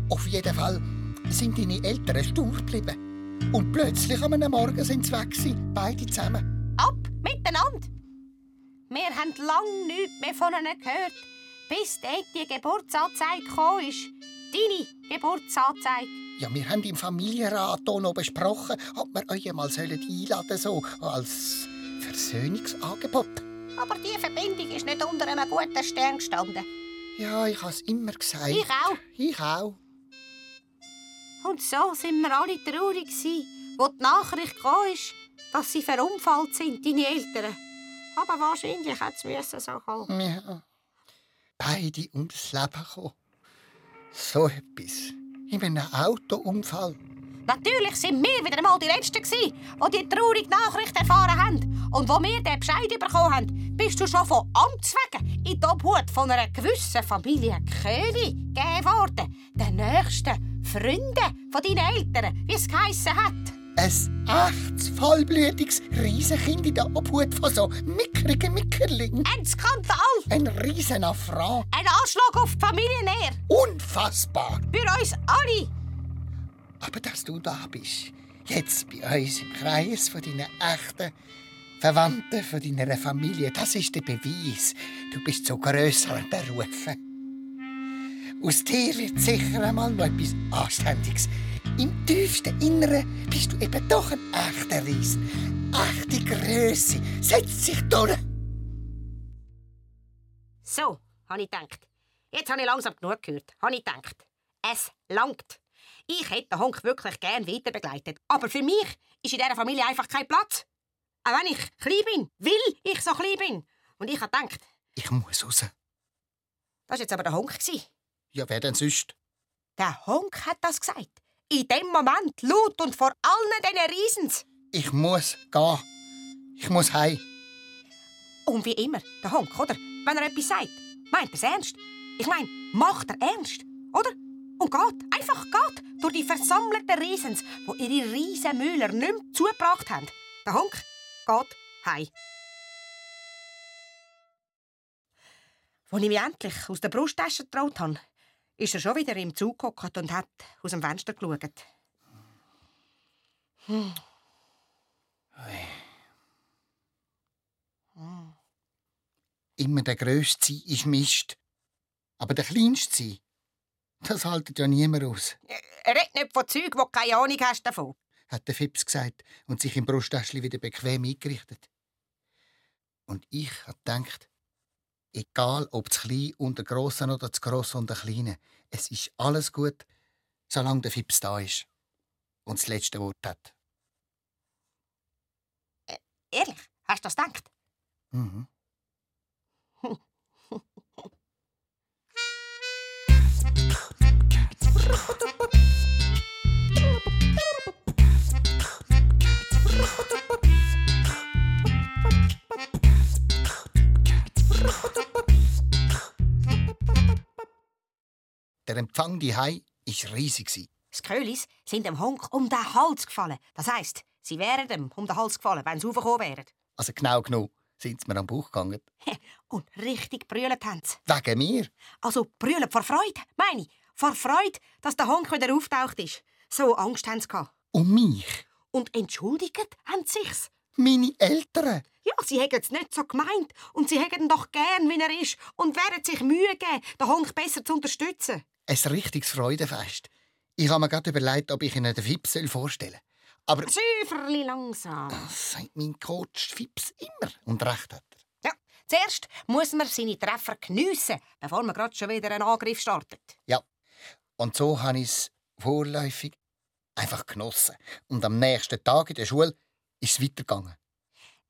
Speaker 2: Auf jeden Fall sind deine Eltern stur geblieben. Und plötzlich am Morgen sind sie weg, gewesen, beide zusammen.
Speaker 3: Ab miteinander! Wir haben lange nichts mehr von ihnen gehört, bis dort die Geburtsanzeige gekommen ist. Deine Geburtsanzeige.
Speaker 2: Ja, wir haben im Familienrat hier noch besprochen, ob wir euch mal einladen sollen, so als Versöhnungsangebot.
Speaker 3: Aber die Verbindung ist nicht unter einem guten Stern gestanden.
Speaker 2: Ja, ich habe es immer gesagt.
Speaker 3: Ich auch.
Speaker 2: Ich auch.
Speaker 3: Und so sind wir alle traurig gsi, wo die Nachricht kam, ist, dass sie verunfallt sind, deine Eltern. Aber wahrscheinlich hätte es so kommen.
Speaker 2: Ja. Beide ums Leben gekommen. So etwas. In einem Autounfall.
Speaker 3: Natürlich sind wir wieder einmal die Letzten die die traurige Nachricht erfahren haben. Und wo wir den Bescheid bekommen haben, bist du schon von Amts wegen in die Obhut von einer gewissen Familie König gegeben worden. Den nächsten Freunden von deinen Eltern, wie es geheissen hat.
Speaker 2: Ein echtes, vollblütiges Riesenkind in der Obhut von so mickrigen Mickerling.
Speaker 3: Ein Skandal!
Speaker 2: Ein Riesenaffront.
Speaker 3: Ein Anschlag auf die Familiennähe.
Speaker 2: Unfassbar.
Speaker 3: Für uns alle.
Speaker 2: Aber dass du da bist, jetzt bei uns im Kreis von deinen echten Verwandten, von deiner Familie, das ist der Beweis. Du bist zu grösseren Berufen. Aus dir wird sicher einmal noch etwas Anständiges. Im tiefsten Inneren bist du eben doch ein echter Riesen. Echte Größe setzt sich durch.
Speaker 3: So, habe ich gedacht. Jetzt habe ich langsam genug gehört. Habe ich gedacht. Es langt. Ich hätte den Honk wirklich gern weiter begleitet. Aber für mich ist in dieser Familie einfach kein Platz. Auch wenn ich klein bin, will ich so klein bin. Und ich habe gedacht,
Speaker 2: Ich muss raus.
Speaker 3: das war jetzt aber der Honk.
Speaker 2: Ja, wer denn sonst?
Speaker 3: Der Honk hat das gesagt. In dem Moment, laut und vor allen diesen Riesens.
Speaker 2: Ich muss gehen. Ich muss heim.
Speaker 3: Und wie immer, der Honk, oder? Wenn er etwas sagt, meint er es ernst. Ich meine, macht er ernst, oder? Und geht, einfach geht, durch die versammelten Riesens, wo ihre Riesenmüller nicht mehr zugebracht haben. Der Honk geht heim. Als ich mich endlich aus der Brusttasche getraut habe, ist er schon wieder im Zug gehockt und hat aus dem Fenster geschaut.
Speaker 2: Immer der Grösste ist Mist. Aber der Kleinste sein, das haltet ja niemand aus,
Speaker 3: Red nicht von Zeug, wo du keine Ahnung hast davon.
Speaker 2: hat der Fips gesagt und sich im Brusttäschli wieder bequem eingerichtet. Und ich hab gedacht, egal ob das Klein und der Grossen oder das Gross und der Kleine, es ist alles gut, solange der Fips da ist und das letzte Wort hat.
Speaker 3: Ehrlich, hast du das gedacht?
Speaker 2: Mhm. Der Empfang die war riesig.
Speaker 3: Die Köhlis sind dem Honk um den Hals gefallen. Das heisst, sie wären ihm um den Hals gefallen, wenn sie raufgekommen wären.
Speaker 2: Also genau genug sind sie mir am Bauch gegangen.
Speaker 3: Und richtig brüllt haben sie.
Speaker 2: Wegen mir.
Speaker 3: Also brüllen vor Freude, meine ich. Vor Freude, dass der Honk wieder auftaucht ist. So Angst haben sie gehabt.
Speaker 2: Und mich?
Speaker 3: Und entschuldigt haben sie sich's.
Speaker 2: Meine Eltern?
Speaker 3: Ja, sie hätten es nicht so gemeint. Und sie hätten ihn doch gern, wie er ist. Und werden sich Mühe geben, den Honk besser zu unterstützen.
Speaker 2: Ein richtiges Freudefest. Ich habe mir gerade überlegt, ob ich Ihnen den Fips vorstellen soll. Aber
Speaker 3: Schäferli langsam.
Speaker 2: das sagt mein Coach Fips immer. Und recht hat er.
Speaker 3: Ja, zuerst muss man seine Treffer geniessen, bevor man gerade schon wieder einen Angriff startet.
Speaker 2: Ja. Und so habe ich es vorläufig einfach genossen. Und am nächsten Tag in der Schule ist es weitergegangen.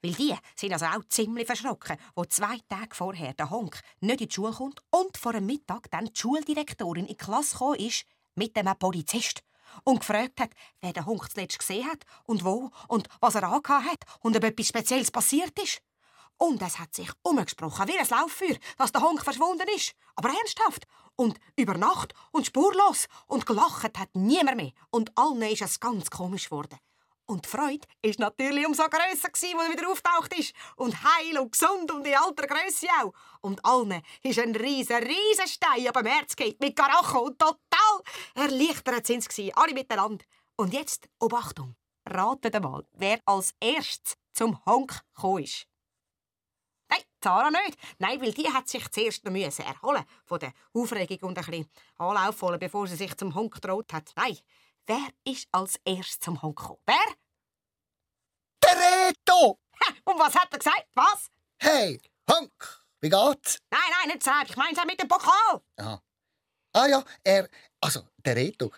Speaker 3: Weil die sind also auch ziemlich verschrocken, wo zwei Tage vorher der Honk nicht in die Schule kommt und vor dem Mittag dann die Schuldirektorin in die Klasse gekommen ist mit einem Polizist und gefragt hat, wer den Honk zuletzt gesehen hat und wo und was er angehabt hat und ob etwas Spezielles passiert ist. Und es hat sich umgesprochen wie ein Lauffeuer, dass der Honk verschwunden ist. Aber ernsthaft. Und über Nacht und spurlos. Und gelacht hat niemand mehr. Und allen ist es ganz komisch geworden. Und die Freude ist natürlich umso grösser, als er wieder auftaucht ist. Und heil und gesund und in alter Grösse auch. Und allen ist ein riesen, riesen Stein ab dem Herz geht mit Karacho und total erleichtert sind sie, alle miteinander. Und jetzt, Obachtung, ratet mal, wer als erstes zum Honk gekommen ist. Nein, Zara nicht. Nein, weil die hat sich zuerst noch müssen erholen von der Aufregung und ein bisschen Anlauf holen, bevor sie sich zum Honk getraut hat. Nein, wer ist als erstes zum Honk gekommen? Wer?
Speaker 2: Der Reto!
Speaker 3: Ha, und was hat er gesagt? Was?
Speaker 2: Hey, Honk, wie geht's?
Speaker 3: Nein, nein, nicht selbst. Ich meine mit dem Pokal.
Speaker 2: Aha. Ah ja, er, also der Reto,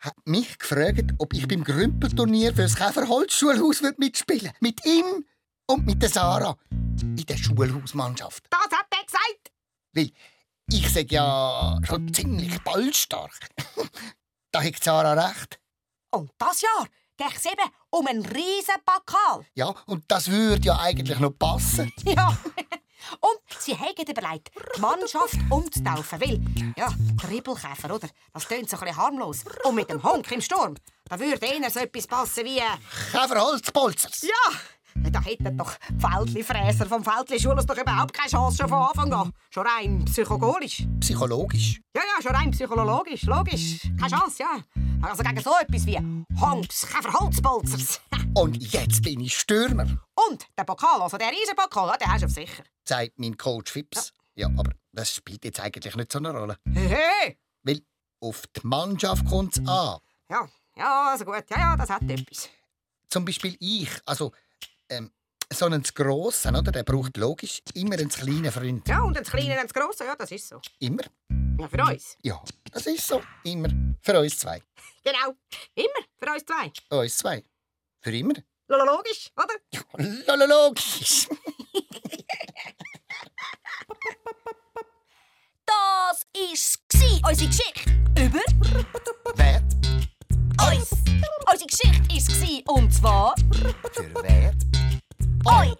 Speaker 2: hat mich gefragt, ob ich beim Grümpelturnier für das Käferholzschulhaus mitspielen würde. Mit ihm und mit der Sarah. In der Schulhausmannschaft.
Speaker 3: Das hat er gesagt.
Speaker 2: Weil ich sage ja schon ziemlich ballstark. da hat Sarah recht.
Speaker 3: Und das Jahr geht es eben um einen riesen Pokal.
Speaker 2: Ja, und das würde ja eigentlich noch passen.
Speaker 3: Ja. Und sie haben überlegt, die Mannschaft umzutaufen, weil, ja, Kribbelkäfer, oder? Das klingt so ein bisschen harmlos. Und mit dem Honk im Sturm, da würde eher so etwas passen wie... Äh,
Speaker 2: Käferholzpolzers.
Speaker 3: ja, da hätten doch Feldli-Fräser vom Feldli-Schulhaus doch überhaupt keine Chance schon von Anfang an. Schon rein psychologisch.
Speaker 2: Psychologisch.
Speaker 3: Ja, ja, schon rein psychologisch, logisch. Keine Chance, ja. Also gegen so etwas wie Honks, Käferholzpolzers.
Speaker 2: Und jetzt bin ich Stürmer,
Speaker 3: Und der Pokal, also der Riesenpokal, den hast du auf sicher.
Speaker 2: sagt mein Coach Fips. Ja, aber das spielt jetzt eigentlich nicht so eine Rolle.
Speaker 3: Hey, hey.
Speaker 2: Weil auf die Mannschaft kommt es an.
Speaker 3: Ja, ja, also gut. Ja, ja, das hat etwas.
Speaker 2: Zum Beispiel ich. Also, ähm, so einen Grossen, oder? Der braucht logisch immer einen kleinen Freund.
Speaker 3: Ja, und das Kleine und das Grosse, ja, das ist so.
Speaker 2: Immer?
Speaker 3: Ja, für uns.
Speaker 2: Ja, das ist so. Immer. Für uns zwei.
Speaker 3: Genau. Immer für uns zwei.
Speaker 2: Uns zwei. Für immer.
Speaker 3: Lolo, Logisch, oder?
Speaker 2: Ja, logisch.
Speaker 1: Das ist unsere Geschichte über
Speaker 2: Wer?
Speaker 1: Uns. Unsere Geschichte ist und zwar
Speaker 2: Für wer?
Speaker 1: euch.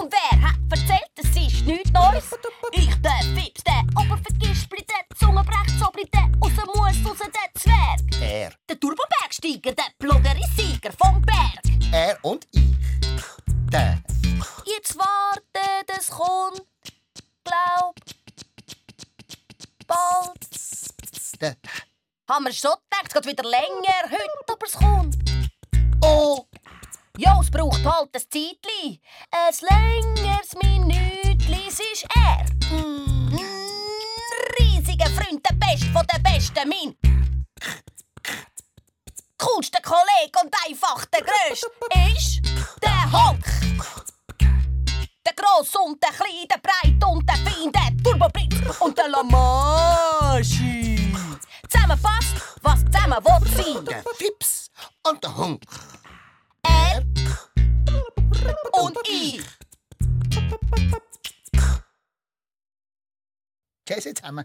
Speaker 1: Und wer hat erzählt, es ist nichts Neues? Ich, der Fips, der Obervergispli, der Zungenbrechzobli, der aus dem Mus raus, der Zwerg.
Speaker 2: Er.
Speaker 1: Der Turbobergsteiger, der Bloggerisieger vom Berg.
Speaker 2: Er und ich. Der.
Speaker 1: Jetzt wartet, es kommt, glaub, bald.
Speaker 2: Der.
Speaker 1: Haben wir schon gedacht, es geht wieder länger heute, aber es kommt.
Speaker 2: Oh!
Speaker 1: Ja, es braucht halt ein Zeitli. Ein längeres Minütli, ist er. Mm, riesiger Freund, der Beste von der Besten, mein. Coolster Kollege und einfach der Größte ist der Honk. Der Gross und der Klein, der Breit und der Fein, der Turboblitz und der Lamaschi. Zusammenpasst, was zusammen will sein.
Speaker 2: Der Fips und der Hunk.
Speaker 1: Er und ich.
Speaker 2: Tschüss zusammen.